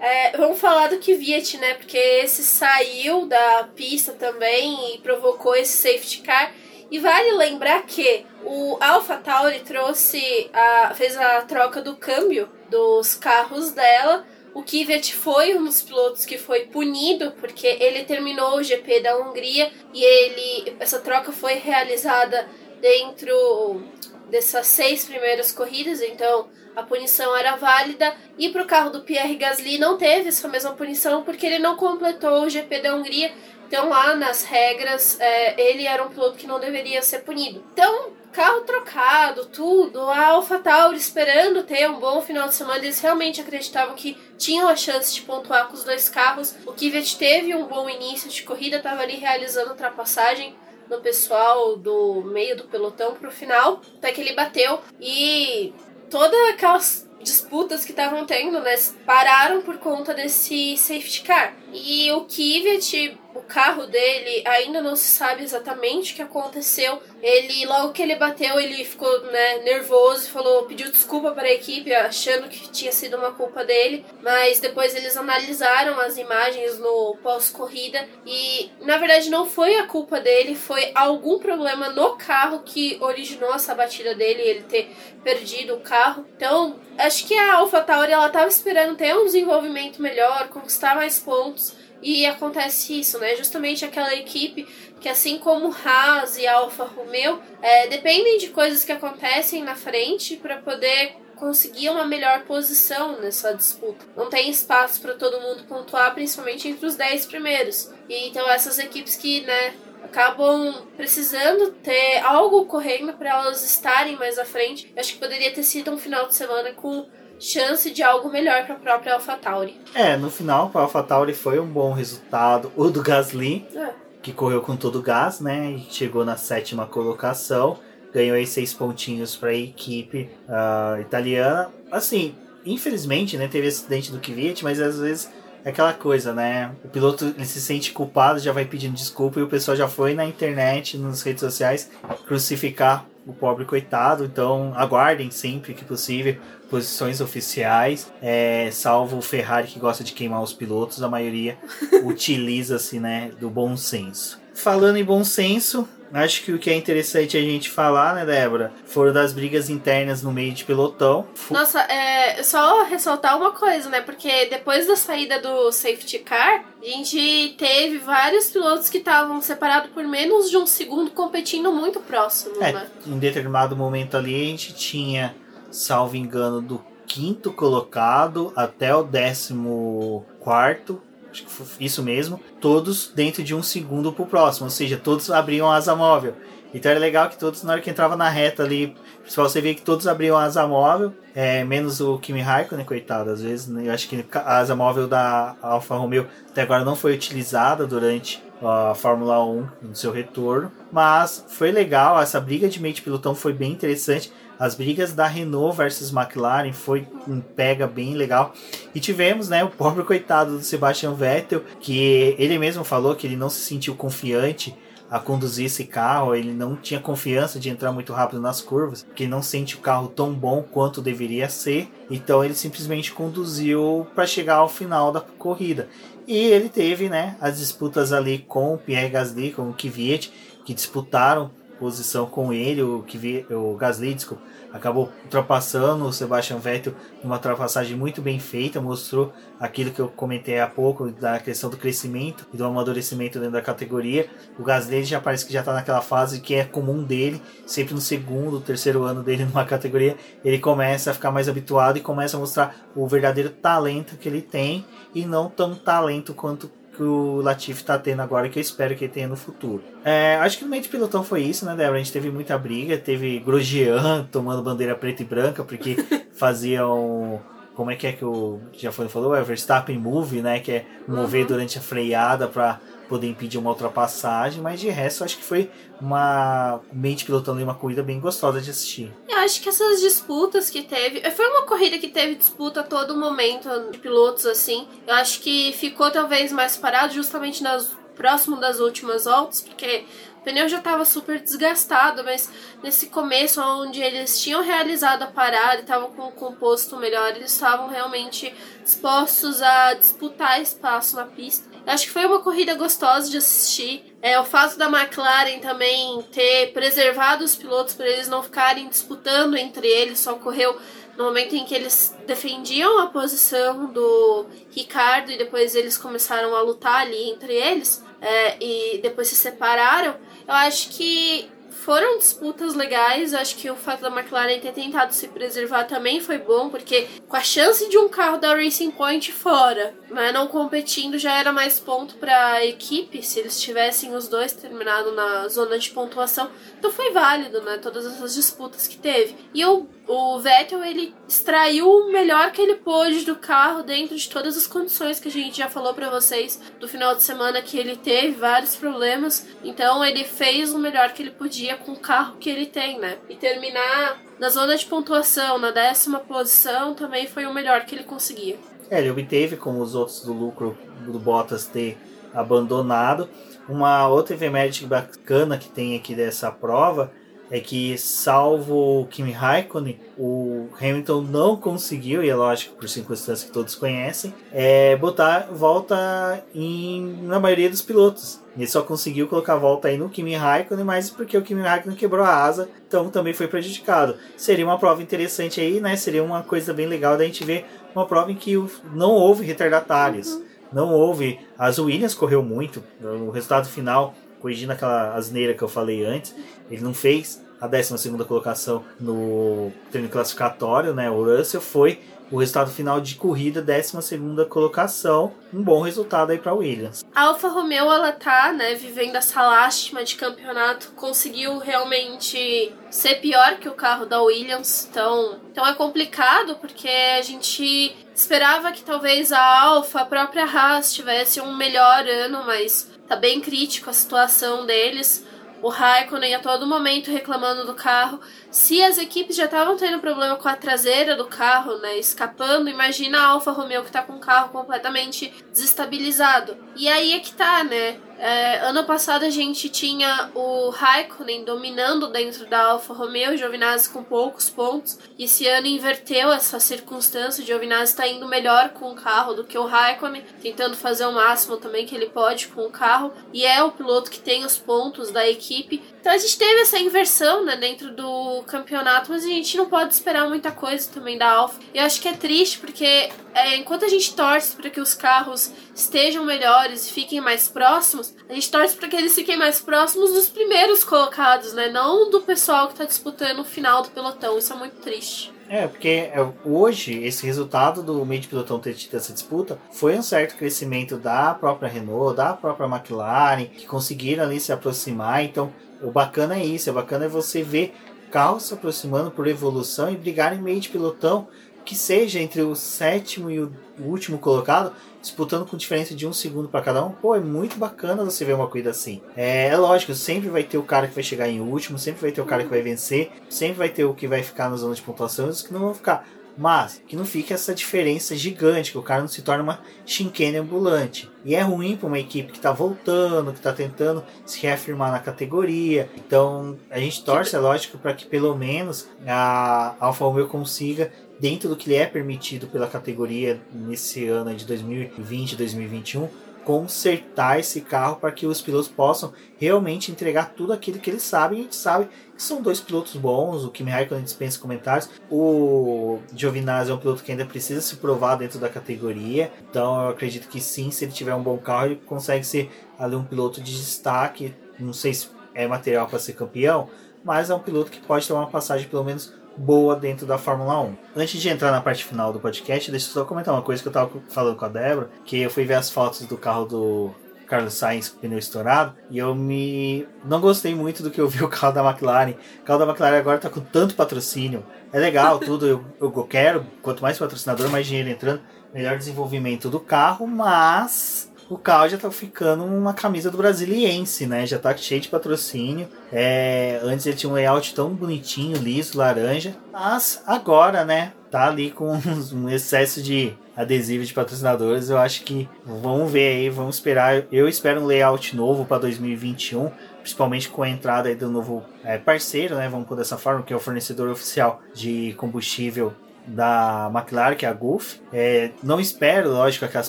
é, vamos falar do Kvyat, né? Porque esse saiu da pista também e provocou esse safety car. E vale lembrar que o AlphaTauri trouxe a, fez a troca do câmbio dos carros dela. O Kvyat foi um dos pilotos que foi punido porque ele terminou o GP da Hungria e ele essa troca foi realizada dentro dessas seis primeiras corridas, então a punição era válida. E para o carro do Pierre Gasly não teve essa mesma punição porque ele não completou o GP da Hungria então, lá nas regras, é, ele era um piloto que não deveria ser punido. Então, carro trocado, tudo, a AlphaTauri esperando ter um bom final de semana, eles realmente acreditavam que tinham a chance de pontuar com os dois carros. O Kvyat teve um bom início de corrida, estava ali realizando ultrapassagem no pessoal do meio do pelotão para o final, até que ele bateu e todas aquelas disputas que estavam tendo, né, pararam por conta desse safety car. E o Kvyat o carro dele ainda não se sabe exatamente o que aconteceu. Ele, logo que ele bateu, ele ficou né, nervoso e falou, pediu desculpa para a equipe, achando que tinha sido uma culpa dele. Mas depois eles analisaram as imagens no pós-corrida e, na verdade, não foi a culpa dele, foi algum problema no carro que originou essa batida dele, ele ter perdido o carro. Então, acho que a AlphaTauri ela estava esperando ter um desenvolvimento melhor, conquistar mais pontos e acontece isso, né? Justamente aquela equipe que, assim como Haas e Alfa Romeo, é, dependem de coisas que acontecem na frente para poder conseguir uma melhor posição nessa disputa. Não tem espaço para todo mundo pontuar, principalmente entre os 10 primeiros. E então essas equipes que, né, acabam precisando ter algo correndo para elas estarem mais à frente. Eu acho que poderia ter sido um final de semana com chance de algo melhor para a própria AlphaTauri. É, no final, para a AlphaTauri foi um bom resultado. O do Gasly, é. que correu com todo o gás, né? E chegou na sétima colocação. Ganhou aí seis pontinhos para a equipe uh, italiana. Assim, infelizmente, né? Teve acidente do Kvyat, mas às vezes é aquela coisa, né? O piloto ele se sente culpado, já vai pedindo desculpa e o pessoal já foi na internet, nas redes sociais, crucificar o pobre coitado. Então aguardem sempre que possível posições oficiais, é, salvo o Ferrari que gosta de queimar os pilotos, a maioria utiliza-se né, do bom senso. Falando em bom senso, acho que o que é interessante a gente falar, né, Débora, foram das brigas internas no meio de pelotão. Nossa, é só ressaltar uma coisa, né? Porque depois da saída do safety car, a gente teve vários pilotos que estavam separados por menos de um segundo competindo muito próximo, é, né? Em determinado momento ali a gente tinha salvo engano, do quinto colocado até o décimo quarto, acho que foi isso mesmo, todos dentro de um segundo pro próximo, ou seja, todos abriam asa móvel. Então era legal que todos, na hora que entrava na reta ali, pessoal, você via que todos abriam a asa móvel, é, menos o Kimi Raikkonen, coitado, às vezes, né, eu acho que a asa móvel da Alfa Romeo até agora não foi utilizada durante a Fórmula 1 no seu retorno, mas foi legal, essa briga de meio de pilotão foi bem interessante, as brigas da Renault versus McLaren foi um pega bem legal. E tivemos, né, o pobre coitado do Sebastian Vettel, que ele mesmo falou que ele não se sentiu confiante a conduzir esse carro, ele não tinha confiança de entrar muito rápido nas curvas, porque não sente o carro tão bom quanto deveria ser, então ele simplesmente conduziu para chegar ao final da corrida. E ele teve, né, as disputas ali com o Pierre Gasly, com o Kvyat, que disputaram posição com ele, o, que o Gasly, desculpa, acabou ultrapassando o Sebastian Vettel numa ultrapassagem muito bem feita, mostrou aquilo que eu comentei há pouco da questão do crescimento e do amadurecimento dentro da categoria. O Gasly já parece que já está naquela fase que é comum dele, sempre no segundo, terceiro ano dele numa categoria, ele começa a ficar mais habituado e começa a mostrar o verdadeiro talento que ele tem e não tão talento quanto que o Latifi tá tendo agora, que eu espero que ele tenha no futuro. É, acho que no meio de pilotão foi isso, né, Débora? A gente teve muita briga, teve Grosjean tomando bandeira preta e branca, porque faziam. Como é que é que o já foi falou? É Verstappen Move, né? Que é mover durante a freada para poder impedir uma ultrapassagem, mas de resto acho que foi uma mente pilotando uma corrida bem gostosa de assistir. Eu acho que essas disputas que teve. Foi uma corrida que teve disputa a todo momento de pilotos, assim. Eu acho que ficou talvez mais parado justamente nas, próximo das últimas voltas, porque o pneu já estava super desgastado, mas nesse começo, onde eles tinham realizado a parada e estavam com o composto melhor, eles estavam realmente dispostos a disputar espaço na pista. Eu acho que foi uma corrida gostosa de assistir. É, o fato da McLaren também ter preservado os pilotos para eles não ficarem disputando entre eles só ocorreu no momento em que eles defendiam a posição do Ricardo e depois eles começaram a lutar ali entre eles é, e depois se separaram. Eu acho que foram disputas legais. Acho que o fato da McLaren ter tentado se preservar também foi bom, porque com a chance de um carro da Racing Point fora, né, não competindo, já era mais ponto para a equipe se eles tivessem os dois terminado na zona de pontuação. Então foi válido, né? Todas essas disputas que teve. E o, o Vettel, ele extraiu o melhor que ele pôde do carro dentro de todas as condições que a gente já falou para vocês do final de semana que ele teve vários problemas. Então ele fez o melhor que ele podia com o carro que ele tem, né? E terminar na zona de pontuação, na décima posição, também foi o melhor que ele conseguia. É, ele obteve, como os outros do lucro do Bottas ter abandonado. Uma outra efeméride bacana que tem aqui dessa prova é que, salvo Kimi Raikkonen, o Hamilton não conseguiu, e é lógico, por circunstâncias que todos conhecem, é botar volta em, na maioria dos pilotos. Ele só conseguiu colocar volta aí no Kimi Raikkonen, mas porque o Kimi Raikkonen quebrou a asa, então também foi prejudicado. Seria uma prova interessante aí, né? Seria uma coisa bem legal da gente ver uma prova em que não houve retardatários. Uhum. Não houve. As Williams correu muito. O resultado final corrigindo aquela asneira que eu falei antes, ele não fez a 12 colocação no treino classificatório, né? O Russell foi o resultado final de corrida, 12 colocação, um bom resultado aí para Williams. A Alfa Romeo ela tá, né, vivendo essa lástima de campeonato, conseguiu realmente ser pior que o carro da Williams, então, então é complicado porque a gente esperava que talvez a Alfa, a própria Haas tivesse um melhor ano, mas tá bem crítico a situação deles. O Raikkonen a todo momento reclamando do carro. Se as equipes já estavam tendo problema com a traseira do carro, né, escapando, imagina a Alfa Romeo que tá com o carro completamente desestabilizado. E aí é que tá, né? É, ano passado a gente tinha o Raikkonen dominando dentro da Alfa Romeo, Giovinazzi com poucos pontos. E esse ano inverteu essa circunstância, o Giovinazzi está indo melhor com o carro do que o Raikkonen, tentando fazer o máximo também que ele pode com o carro. E é o piloto que tem os pontos da equipe. Então a gente teve essa inversão né, dentro do campeonato, mas a gente não pode esperar muita coisa também da Alfa. Eu acho que é triste porque é, enquanto a gente torce para que os carros estejam melhores e fiquem mais próximos, a gente torce para que eles fiquem mais próximos dos primeiros colocados, né? Não do pessoal que está disputando o final do pelotão. Isso é muito triste. É, porque é, hoje esse resultado do meio de pilotão ter tido essa disputa foi um certo crescimento da própria Renault, da própria McLaren, que conseguiram ali se aproximar. Então, o bacana é isso, o bacana é você ver carros se aproximando por evolução e brigar em meio de pilotão que seja entre o sétimo e o último colocado, disputando com diferença de um segundo para cada um, pô, é muito bacana você ver uma corrida assim. É, é, lógico, sempre vai ter o cara que vai chegar em último, sempre vai ter o cara que vai vencer, sempre vai ter o que vai ficar na zona de pontuação e os que não vão ficar. Mas que não fique essa diferença gigante, que o cara não se torne uma chinquene ambulante. E é ruim para uma equipe que está voltando, que está tentando se reafirmar na categoria. Então a gente torce, é lógico, para que pelo menos a Alfa Romeo consiga dentro do que lhe é permitido pela categoria nesse ano de 2020 2021 consertar esse carro para que os pilotos possam realmente entregar tudo aquilo que eles sabem. A gente sabe são dois pilotos bons, o Kimi Raikkonen dispensa comentários, o Giovinazzi é um piloto que ainda precisa se provar dentro da categoria, então eu acredito que sim, se ele tiver um bom carro, ele consegue ser ali um piloto de destaque, não sei se é material para ser campeão, mas é um piloto que pode ter uma passagem pelo menos boa dentro da Fórmula 1. Antes de entrar na parte final do podcast, deixa eu só comentar uma coisa que eu tava falando com a Débora, que eu fui ver as fotos do carro do Carlos Sainz com o pneu estourado e eu me não gostei muito do que eu vi o carro da McLaren. O carro da McLaren agora tá com tanto patrocínio. É legal tudo, eu, eu quero, quanto mais patrocinador, mais dinheiro entrando, melhor desenvolvimento do carro, mas o carro já tá ficando uma camisa do brasiliense, né? Já tá cheio de patrocínio. É, antes ele tinha um layout tão bonitinho, liso, laranja. Mas agora, né? Tá ali com um excesso de adesivo de patrocinadores. Eu acho que vamos ver aí, vamos esperar. Eu espero um layout novo para 2021, principalmente com a entrada do novo é, parceiro, né? Vamos por dessa forma, que é o fornecedor oficial de combustível da McLaren, que é a Gulf. É, não espero, lógico, aquelas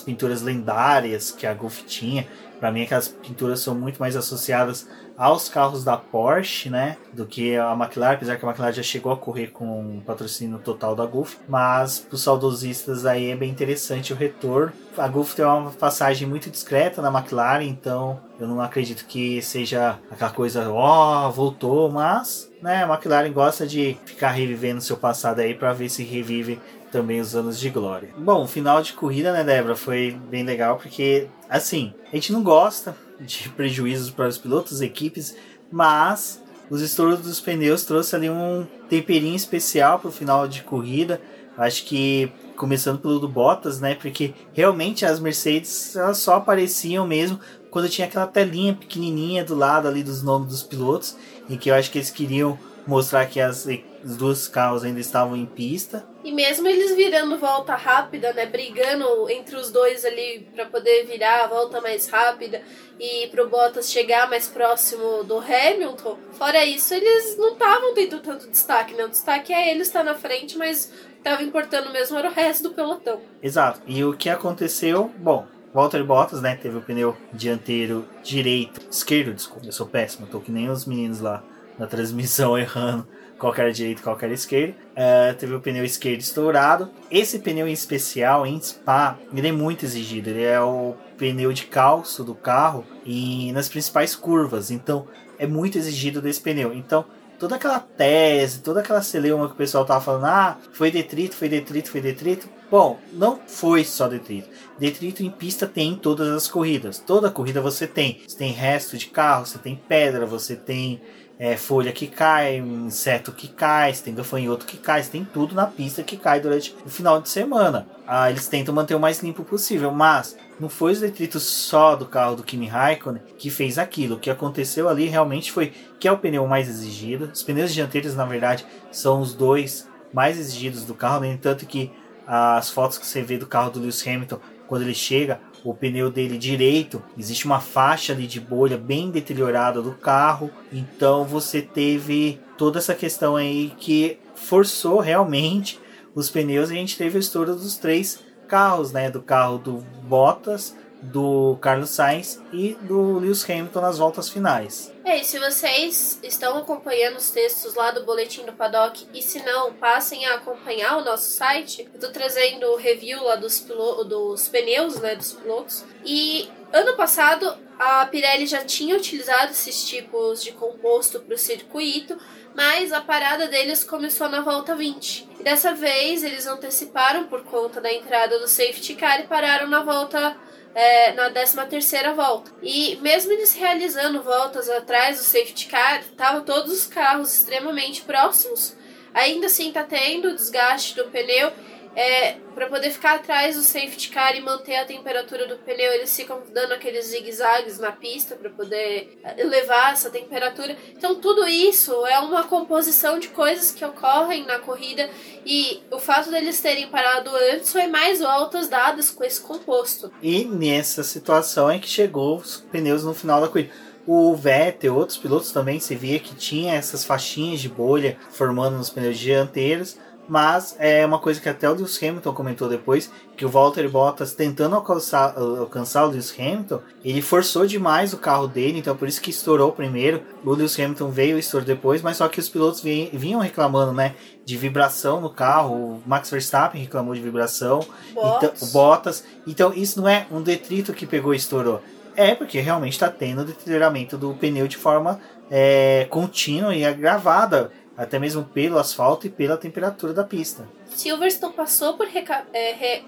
pinturas lendárias que a Gulf tinha. Para mim, aquelas pinturas são muito mais associadas aos carros da Porsche, né? Do que a McLaren, apesar que a McLaren já chegou a correr com o patrocínio total da Gulf. Mas para os saudosistas aí é bem interessante o retorno. A Gulf tem uma passagem muito discreta na McLaren, então eu não acredito que seja aquela coisa, ó, oh, voltou, mas né, a McLaren gosta de ficar revivendo seu passado aí para ver se revive também os anos de glória. Bom, o final de corrida, né, Débora, foi bem legal porque, assim, a gente não gosta de prejuízos para os pilotos, equipes, mas os estouros dos pneus trouxe ali um temperinho especial para o final de corrida. Acho que começando pelo do Bottas, né? Porque realmente as Mercedes elas só apareciam mesmo quando tinha aquela telinha pequenininha do lado ali dos nomes dos pilotos, em que eu acho que eles queriam mostrar que as, os dois carros ainda estavam em pista. E mesmo eles virando volta rápida, né, brigando entre os dois ali para poder virar a volta mais rápida e pro Bottas chegar mais próximo do Hamilton. Fora isso, eles não estavam tendo tanto destaque, né? O destaque é ele estar na frente, mas estava importando mesmo era o resto do pelotão. Exato. E o que aconteceu? Bom, Walter Bottas, né, teve o pneu dianteiro direito, esquerdo, desculpa, eu sou péssimo, tô que nem os meninos lá na transmissão errando qual era direito, qual era esquerdo. Uh, teve o pneu esquerdo estourado. Esse pneu em especial, em Spa, ele é muito exigido. Ele é o pneu de calço do carro e nas principais curvas. Então, é muito exigido desse pneu. Então, toda aquela tese, toda aquela celeuma que o pessoal tava falando, ah, foi detrito, foi detrito, foi detrito. Bom, não foi só detrito. Detrito em pista tem em todas as corridas. Toda corrida você tem. Você tem resto de carro, você tem pedra, você tem é, folha que cai, inseto que cai, você tem gafanhoto que cai, você tem tudo na pista que cai durante o final de semana. Ah, eles tentam manter o mais limpo possível, mas não foi os detritos só do carro do Kimi Raikkonen que fez aquilo. O que aconteceu ali realmente foi que é o pneu mais exigido. Os pneus dianteiros, na verdade, são os dois mais exigidos do carro, no entanto que as fotos que você vê do carro do Lewis Hamilton quando ele chega, o pneu dele direito, existe uma faixa ali de bolha bem deteriorada do carro, então você teve toda essa questão aí que forçou realmente os pneus. E a gente teve o estouro dos três carros, né, do carro do Bottas, do Carlos Sainz e do Lewis Hamilton nas voltas finais. E se vocês estão acompanhando os textos lá do Boletim do Paddock, e se não, passem a acompanhar o nosso site. Eu tô trazendo o review lá dos, dos pneus, né, dos pilotos. E ano passado, a Pirelli já tinha utilizado esses tipos de composto para o circuito, mas a parada deles começou na volta 20. E dessa vez, eles anteciparam por conta da entrada do safety car e pararam na volta é, na 13 terceira volta. E mesmo eles realizando voltas atrás do safety car, estavam todos os carros extremamente próximos. Ainda assim tá tendo desgaste do pneu é, para poder ficar atrás do safety car e manter a temperatura do pneu, eles ficam dando aqueles zigue-zagues na pista para poder elevar essa temperatura. Então, tudo isso é uma composição de coisas que ocorrem na corrida e o fato deles terem parado antes foi mais voltas dadas com esse composto. E nessa situação é que chegou os pneus no final da corrida. O Vettel, outros pilotos também se via que tinha essas faixinhas de bolha formando nos pneus dianteiros mas é uma coisa que até o Lewis Hamilton comentou depois, que o Valtteri Bottas tentando alcançar, alcançar o Lewis Hamilton, ele forçou demais o carro dele, então por isso que estourou primeiro. O Lewis Hamilton veio e estourou depois, mas só que os pilotos vinham reclamando, né, de vibração no carro. O Max Verstappen reclamou de vibração, então, o Bottas. Então isso não é um detrito que pegou e estourou. É porque realmente está tendo deterioramento do pneu de forma é, contínua e agravada até mesmo pelo asfalto e pela temperatura da pista. Silverstone passou por reca é, re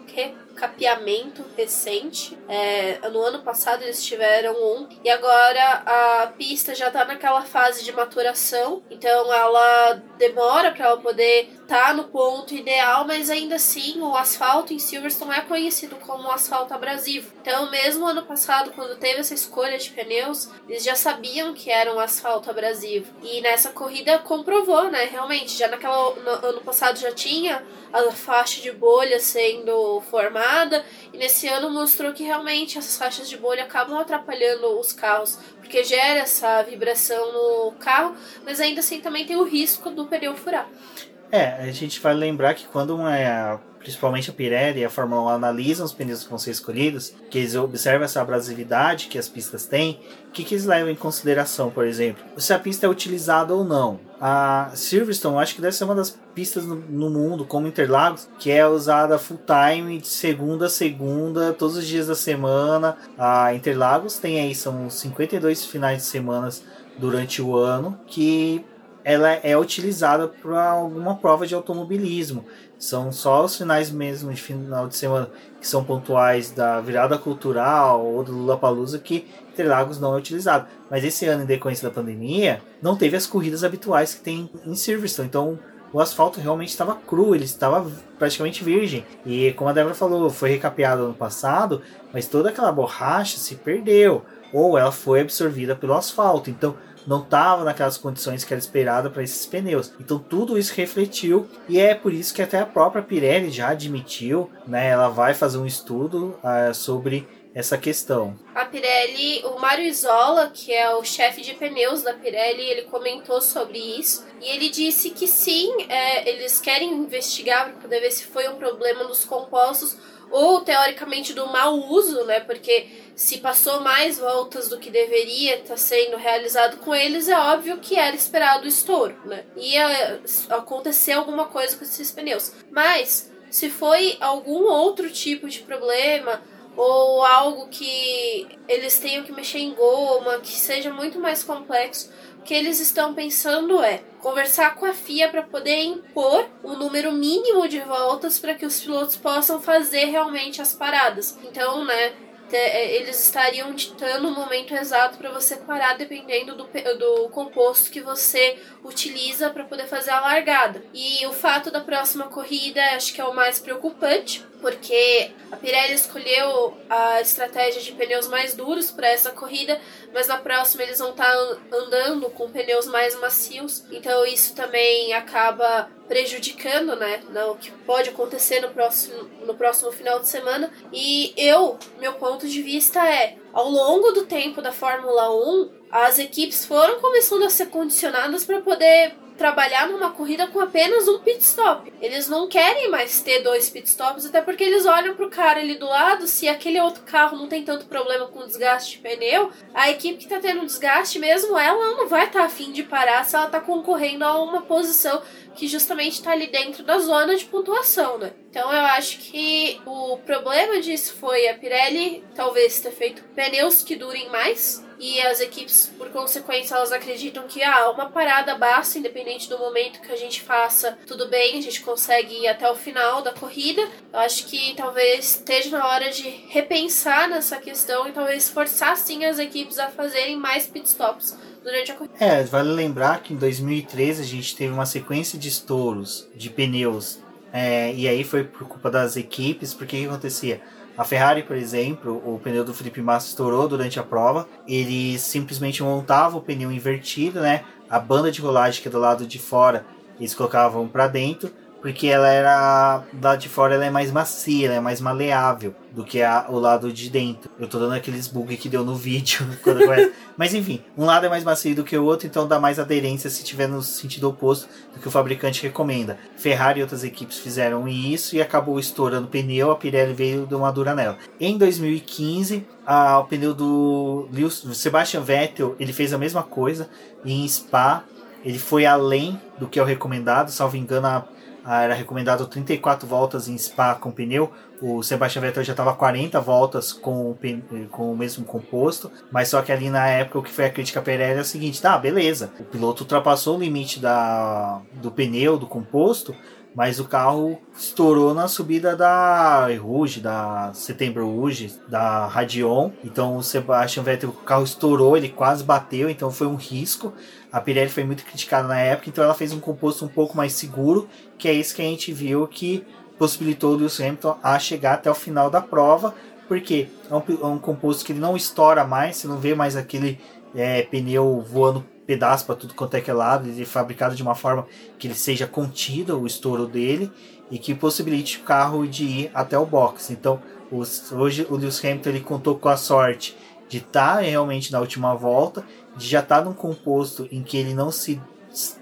recapeamento recente. É, no ano passado eles tiveram um. E agora a pista já está naquela fase de maturação. Então ela demora para ela poder estar tá no ponto ideal, mas ainda assim o asfalto em Silverstone é conhecido como asfalto abrasivo. Então, mesmo ano passado, quando teve essa escolha de pneus, eles já sabiam que era um asfalto abrasivo. E nessa corrida comprovou, né? Realmente, já naquela no, ano passado já tinha a faixa de bolha sendo formada, e nesse ano mostrou que realmente essas faixas de bolha acabam atrapalhando os carros, porque gera essa vibração no carro, mas ainda assim também tem o risco do pneu furar. É, a gente vai lembrar que quando uma, principalmente a Pirelli e a Fórmula 1 analisam os pneus que vão ser escolhidos, que eles observam essa abrasividade que as pistas têm, o que, que eles levam em consideração, por exemplo? Se a pista é utilizada ou não. A Silverstone, acho que deve ser uma das pistas no, no mundo, como Interlagos, que é usada full time, de segunda a segunda, todos os dias da semana. A Interlagos tem aí, são 52 finais de semana durante o ano, que ela é utilizada para alguma prova de automobilismo. São só os finais mesmo de final de semana que são pontuais da virada cultural ou do Lula Palusa que Interlagos não é utilizado. Mas esse ano, em decorrência da pandemia, não teve as corridas habituais que tem em Silverstone. Então o asfalto realmente estava cru, ele estava praticamente virgem. E como a Débora falou, foi recapeado ano passado, mas toda aquela borracha se perdeu ou ela foi absorvida pelo asfalto. Então não estava naquelas condições que era esperada para esses pneus. Então tudo isso refletiu e é por isso que até a própria Pirelli já admitiu, né? Ela vai fazer um estudo uh, sobre essa questão. A Pirelli, o Mário Isola, que é o chefe de pneus da Pirelli, ele comentou sobre isso e ele disse que sim, é, eles querem investigar para poder ver se foi um problema nos compostos ou teoricamente do mau uso, né? Porque se passou mais voltas do que deveria estar tá sendo realizado com eles, é óbvio que era esperado o estouro, né? Ia acontecer alguma coisa com esses pneus. Mas se foi algum outro tipo de problema ou algo que eles tenham que mexer em goma, que seja muito mais complexo, que eles estão pensando é conversar com a FIA para poder impor um número mínimo de voltas para que os pilotos possam fazer realmente as paradas. Então, né, é, eles estariam ditando o momento exato para você parar dependendo do, do composto que você utiliza para poder fazer a largada. E o fato da próxima corrida acho que é o mais preocupante, porque a Pirelli escolheu a estratégia de pneus mais duros para essa corrida, mas na próxima eles vão estar tá andando com pneus mais macios, então isso também acaba prejudicando, né, o que pode acontecer no próximo, no próximo final de semana. E eu, meu ponto de vista é, ao longo do tempo da Fórmula 1, as equipes foram começando a ser condicionadas para poder trabalhar numa corrida com apenas um pit stop. Eles não querem mais ter dois pit stops, até porque eles olham pro cara ali do lado, se aquele outro carro não tem tanto problema com desgaste de pneu, a equipe que tá tendo desgaste mesmo, ela não vai estar tá afim de parar se ela tá concorrendo a uma posição que justamente está ali dentro da zona de pontuação, né? Então eu acho que o problema disso foi a Pirelli talvez ter feito pneus que durem mais e as equipes, por consequência, elas acreditam que ah, uma parada basta, independente do momento que a gente faça, tudo bem, a gente consegue ir até o final da corrida. Eu acho que talvez esteja na hora de repensar nessa questão e talvez forçar sim as equipes a fazerem mais pitstops durante a corrida. É, vale lembrar que em 2013 a gente teve uma sequência de estouros de pneus. É, e aí foi por culpa das equipes, porque o que acontecia? A Ferrari, por exemplo, o pneu do Felipe Massa estourou durante a prova. Ele simplesmente montava o pneu invertido, né? A banda de rolagem que é do lado de fora, eles colocavam para dentro porque ela era do lado de fora ela é mais macia, ela é mais maleável do que a, o lado de dentro. Eu tô dando aqueles bugs que deu no vídeo Mas enfim, um lado é mais macio do que o outro, então dá mais aderência se tiver no sentido oposto do que o fabricante recomenda. Ferrari e outras equipes fizeram isso e acabou estourando o pneu, a Pirelli veio de uma dura nela. Em 2015, a, o pneu do Lewis, Sebastian Vettel, ele fez a mesma coisa em Spa. Ele foi além do que é o recomendado, salvo engano, a ah, era recomendado 34 voltas em Spa com pneu. O Sebastian Vettel já estava 40 voltas com o, com o mesmo composto, mas só que ali na época o que foi a crítica a Pirelli é o seguinte: tá, beleza, o piloto ultrapassou o limite da, do pneu, do composto, mas o carro estourou na subida da Rouge, da Setembro Rouge, da Radion. Então o Sebastian Vettel, o carro estourou, ele quase bateu, então foi um risco. A Pirelli foi muito criticada na época, então ela fez um composto um pouco mais seguro, que é isso que a gente viu que possibilitou o Lewis Hamilton a chegar até o final da prova, porque é um, é um composto que não estoura mais, você não vê mais aquele é, pneu voando pedaço para tudo quanto é que é lado, ele é fabricado de uma forma que ele seja contido o estouro dele e que possibilite o carro de ir até o box. Então, os, hoje o Lewis Hamilton ele contou com a sorte de estar tá realmente na última volta, de já estar tá num composto em que ele não se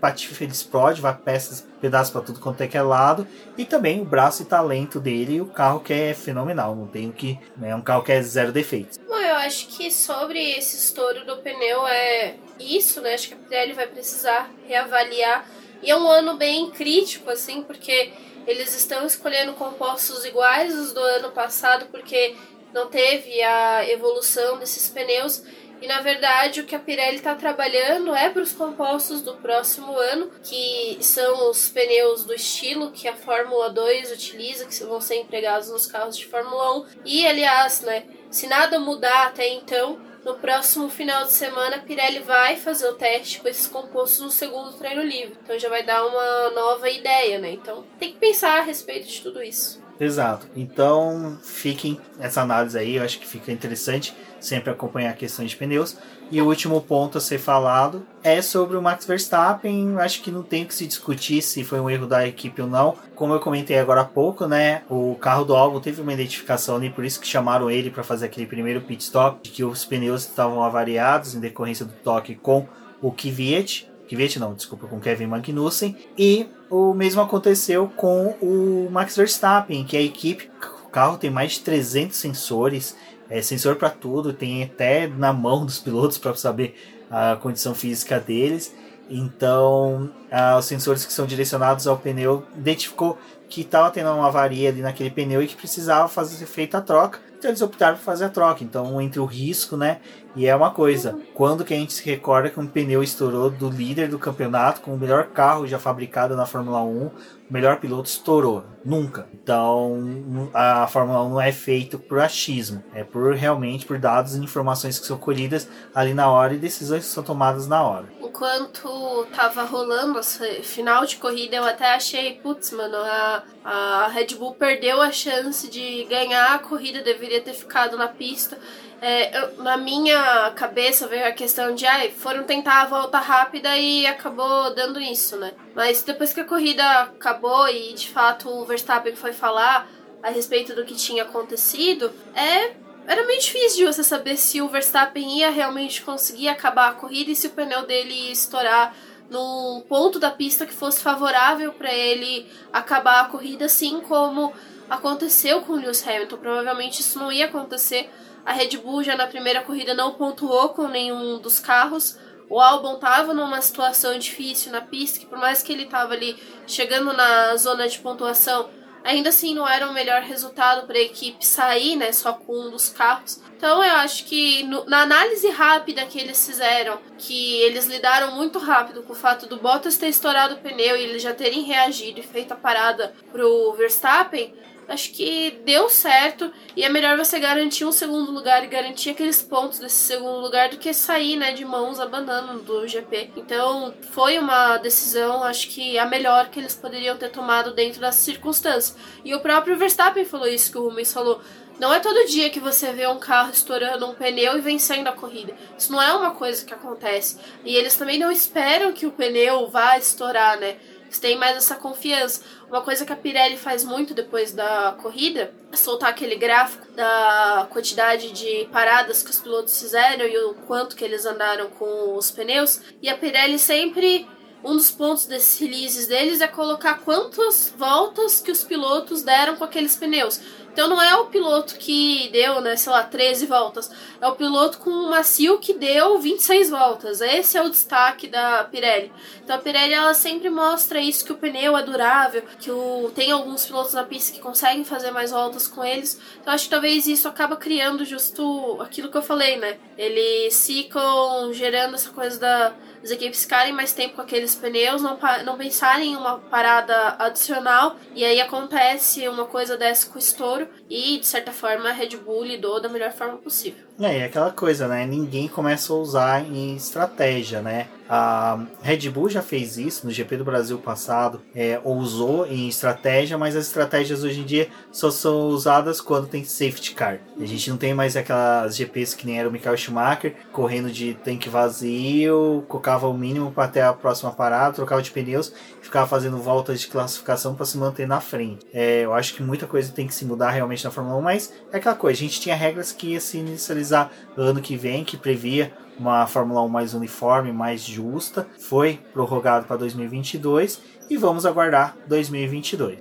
patife, ele explode, vai peças, pedaços para tudo quanto é que é lado, e também o braço e talento dele e o carro que é fenomenal, não tem o que, é um carro que é zero defeitos. Bom, eu acho que sobre esse estouro do pneu é isso, né? Acho que a Pirelli vai precisar reavaliar. E é um ano bem crítico, assim, porque eles estão escolhendo compostos iguais os do ano passado, porque não teve a evolução desses pneus. E na verdade o que a Pirelli está trabalhando é para os compostos do próximo ano, que são os pneus do estilo que a Fórmula 2 utiliza, que vão ser empregados nos carros de Fórmula 1. E aliás, né, se nada mudar até então, no próximo final de semana, a Pirelli vai fazer o teste com esses compostos no segundo treino livre. Então já vai dar uma nova ideia, né? Então tem que pensar a respeito de tudo isso. Exato. Então fiquem essa análise aí, eu acho que fica interessante sempre acompanhar questões de pneus. E o último ponto a ser falado é sobre o Max Verstappen. Acho que não tem que se discutir se foi um erro da equipe ou não. Como eu comentei agora há pouco, né? O carro do álbum teve uma identificação ali, por isso que chamaram ele para fazer aquele primeiro pit stop, de que os pneus estavam avariados em decorrência do toque com o Kvyat. Kvyat não, desculpa, com Kevin Magnussen. E o mesmo aconteceu com o Max Verstappen, que a equipe, o carro tem mais de 300 sensores é sensor para tudo, tem até na mão dos pilotos para saber a condição física deles. Então, ah, os sensores que são direcionados ao pneu identificou que estava tendo uma avaria ali naquele pneu e que precisava fazer feita a troca. Então eles optaram por fazer a troca. Então, entre o risco, né? E é uma coisa, quando que a gente se recorda que um pneu estourou do líder do campeonato com o melhor carro já fabricado na Fórmula 1, o melhor piloto estourou? Nunca. Então, a Fórmula 1 não é feita por achismo, é por realmente por dados e informações que são colhidas ali na hora e decisões que são tomadas na hora. Enquanto tava rolando esse final de corrida, eu até achei, putz, mano, a, a Red Bull perdeu a chance de ganhar a corrida, deveria ter ficado na pista. É, eu, na minha cabeça veio a questão de, ai, foram tentar a volta rápida e acabou dando isso, né? Mas depois que a corrida acabou e de fato o Verstappen foi falar a respeito do que tinha acontecido, é era meio difícil de você saber se o Verstappen ia realmente conseguir acabar a corrida e se o pneu dele ia estourar num ponto da pista que fosse favorável para ele acabar a corrida, assim como aconteceu com o Lewis Hamilton. Provavelmente isso não ia acontecer a Red Bull já na primeira corrida não pontuou com nenhum dos carros. O Albon estava numa situação difícil na pista, que por mais que ele estava ali chegando na zona de pontuação, ainda assim não era o melhor resultado para a equipe sair, né, só com um dos carros. Então eu acho que no, na análise rápida que eles fizeram, que eles lidaram muito rápido com o fato do Bottas ter estourado o pneu e eles já terem reagido e feito a parada pro Verstappen, acho que deu certo e é melhor você garantir um segundo lugar e garantir aqueles pontos desse segundo lugar do que sair, né, de mãos abanando do GP. Então, foi uma decisão, acho que a melhor que eles poderiam ter tomado dentro das circunstâncias. E o próprio Verstappen falou isso que o Rubens falou. Não é todo dia que você vê um carro estourando um pneu e vencendo a corrida. Isso não é uma coisa que acontece. E eles também não esperam que o pneu vá estourar, né? Eles têm mais essa confiança. Uma coisa que a Pirelli faz muito depois da corrida é soltar aquele gráfico da quantidade de paradas que os pilotos fizeram e o quanto que eles andaram com os pneus. E a Pirelli sempre um dos pontos desses releases deles é colocar quantas voltas que os pilotos deram com aqueles pneus. Então não é o piloto que deu, né, sei lá, 13 voltas. É o piloto com um macio que deu 26 voltas. Esse é o destaque da Pirelli. Então a Pirelli ela sempre mostra isso que o pneu é durável, que o, tem alguns pilotos na pista que conseguem fazer mais voltas com eles. Então acho que talvez isso acaba criando justo aquilo que eu falei, né? Eles ficam gerando essa coisa da as equipes ficarem mais tempo com aqueles pneus, não, não pensarem em uma parada adicional, e aí acontece uma coisa dessa com o estouro, e de certa forma a Red Bull lidou da melhor forma possível. É, e aquela coisa, né? Ninguém começa a usar em estratégia, né? A Red Bull já fez isso no GP do Brasil passado, é, usou em estratégia, mas as estratégias hoje em dia só são usadas quando tem safety car. A gente não tem mais aquelas GPs que nem era o Michael Schumacher, correndo de tanque vazio, colocava o mínimo para até a próxima parada, trocava de pneus ficava fazendo voltas de classificação para se manter na frente. É, eu acho que muita coisa tem que se mudar realmente na Fórmula 1, mas é aquela coisa, a gente tinha regras que ia se inicializar ano que vem, que previa uma Fórmula 1 mais uniforme, mais justa. Foi prorrogado para 2022 e vamos aguardar 2022.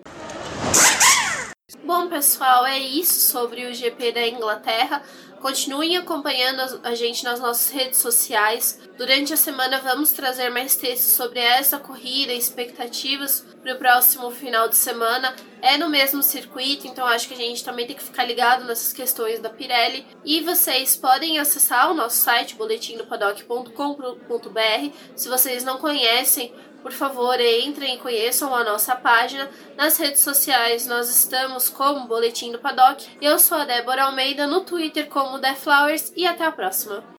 Bom, pessoal, é isso sobre o GP da Inglaterra. Continuem acompanhando a gente nas nossas redes sociais. Durante a semana vamos trazer mais textos sobre essa corrida, expectativas para o próximo final de semana. É no mesmo circuito, então acho que a gente também tem que ficar ligado nessas questões da Pirelli. E vocês podem acessar o nosso site boletimdopaddock.com.br. Se vocês não conhecem, por favor, entrem e conheçam a nossa página. Nas redes sociais nós estamos como Boletim do Paddock. Eu sou a Débora Almeida, no Twitter como The Flowers e até a próxima.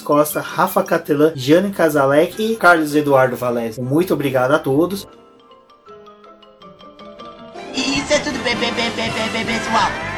Costa, Rafa Catelan, Jane Casalec e Carlos Eduardo Valese. Muito obrigado a todos. Isso é tudo, bebê, bebê, bebê, pessoal.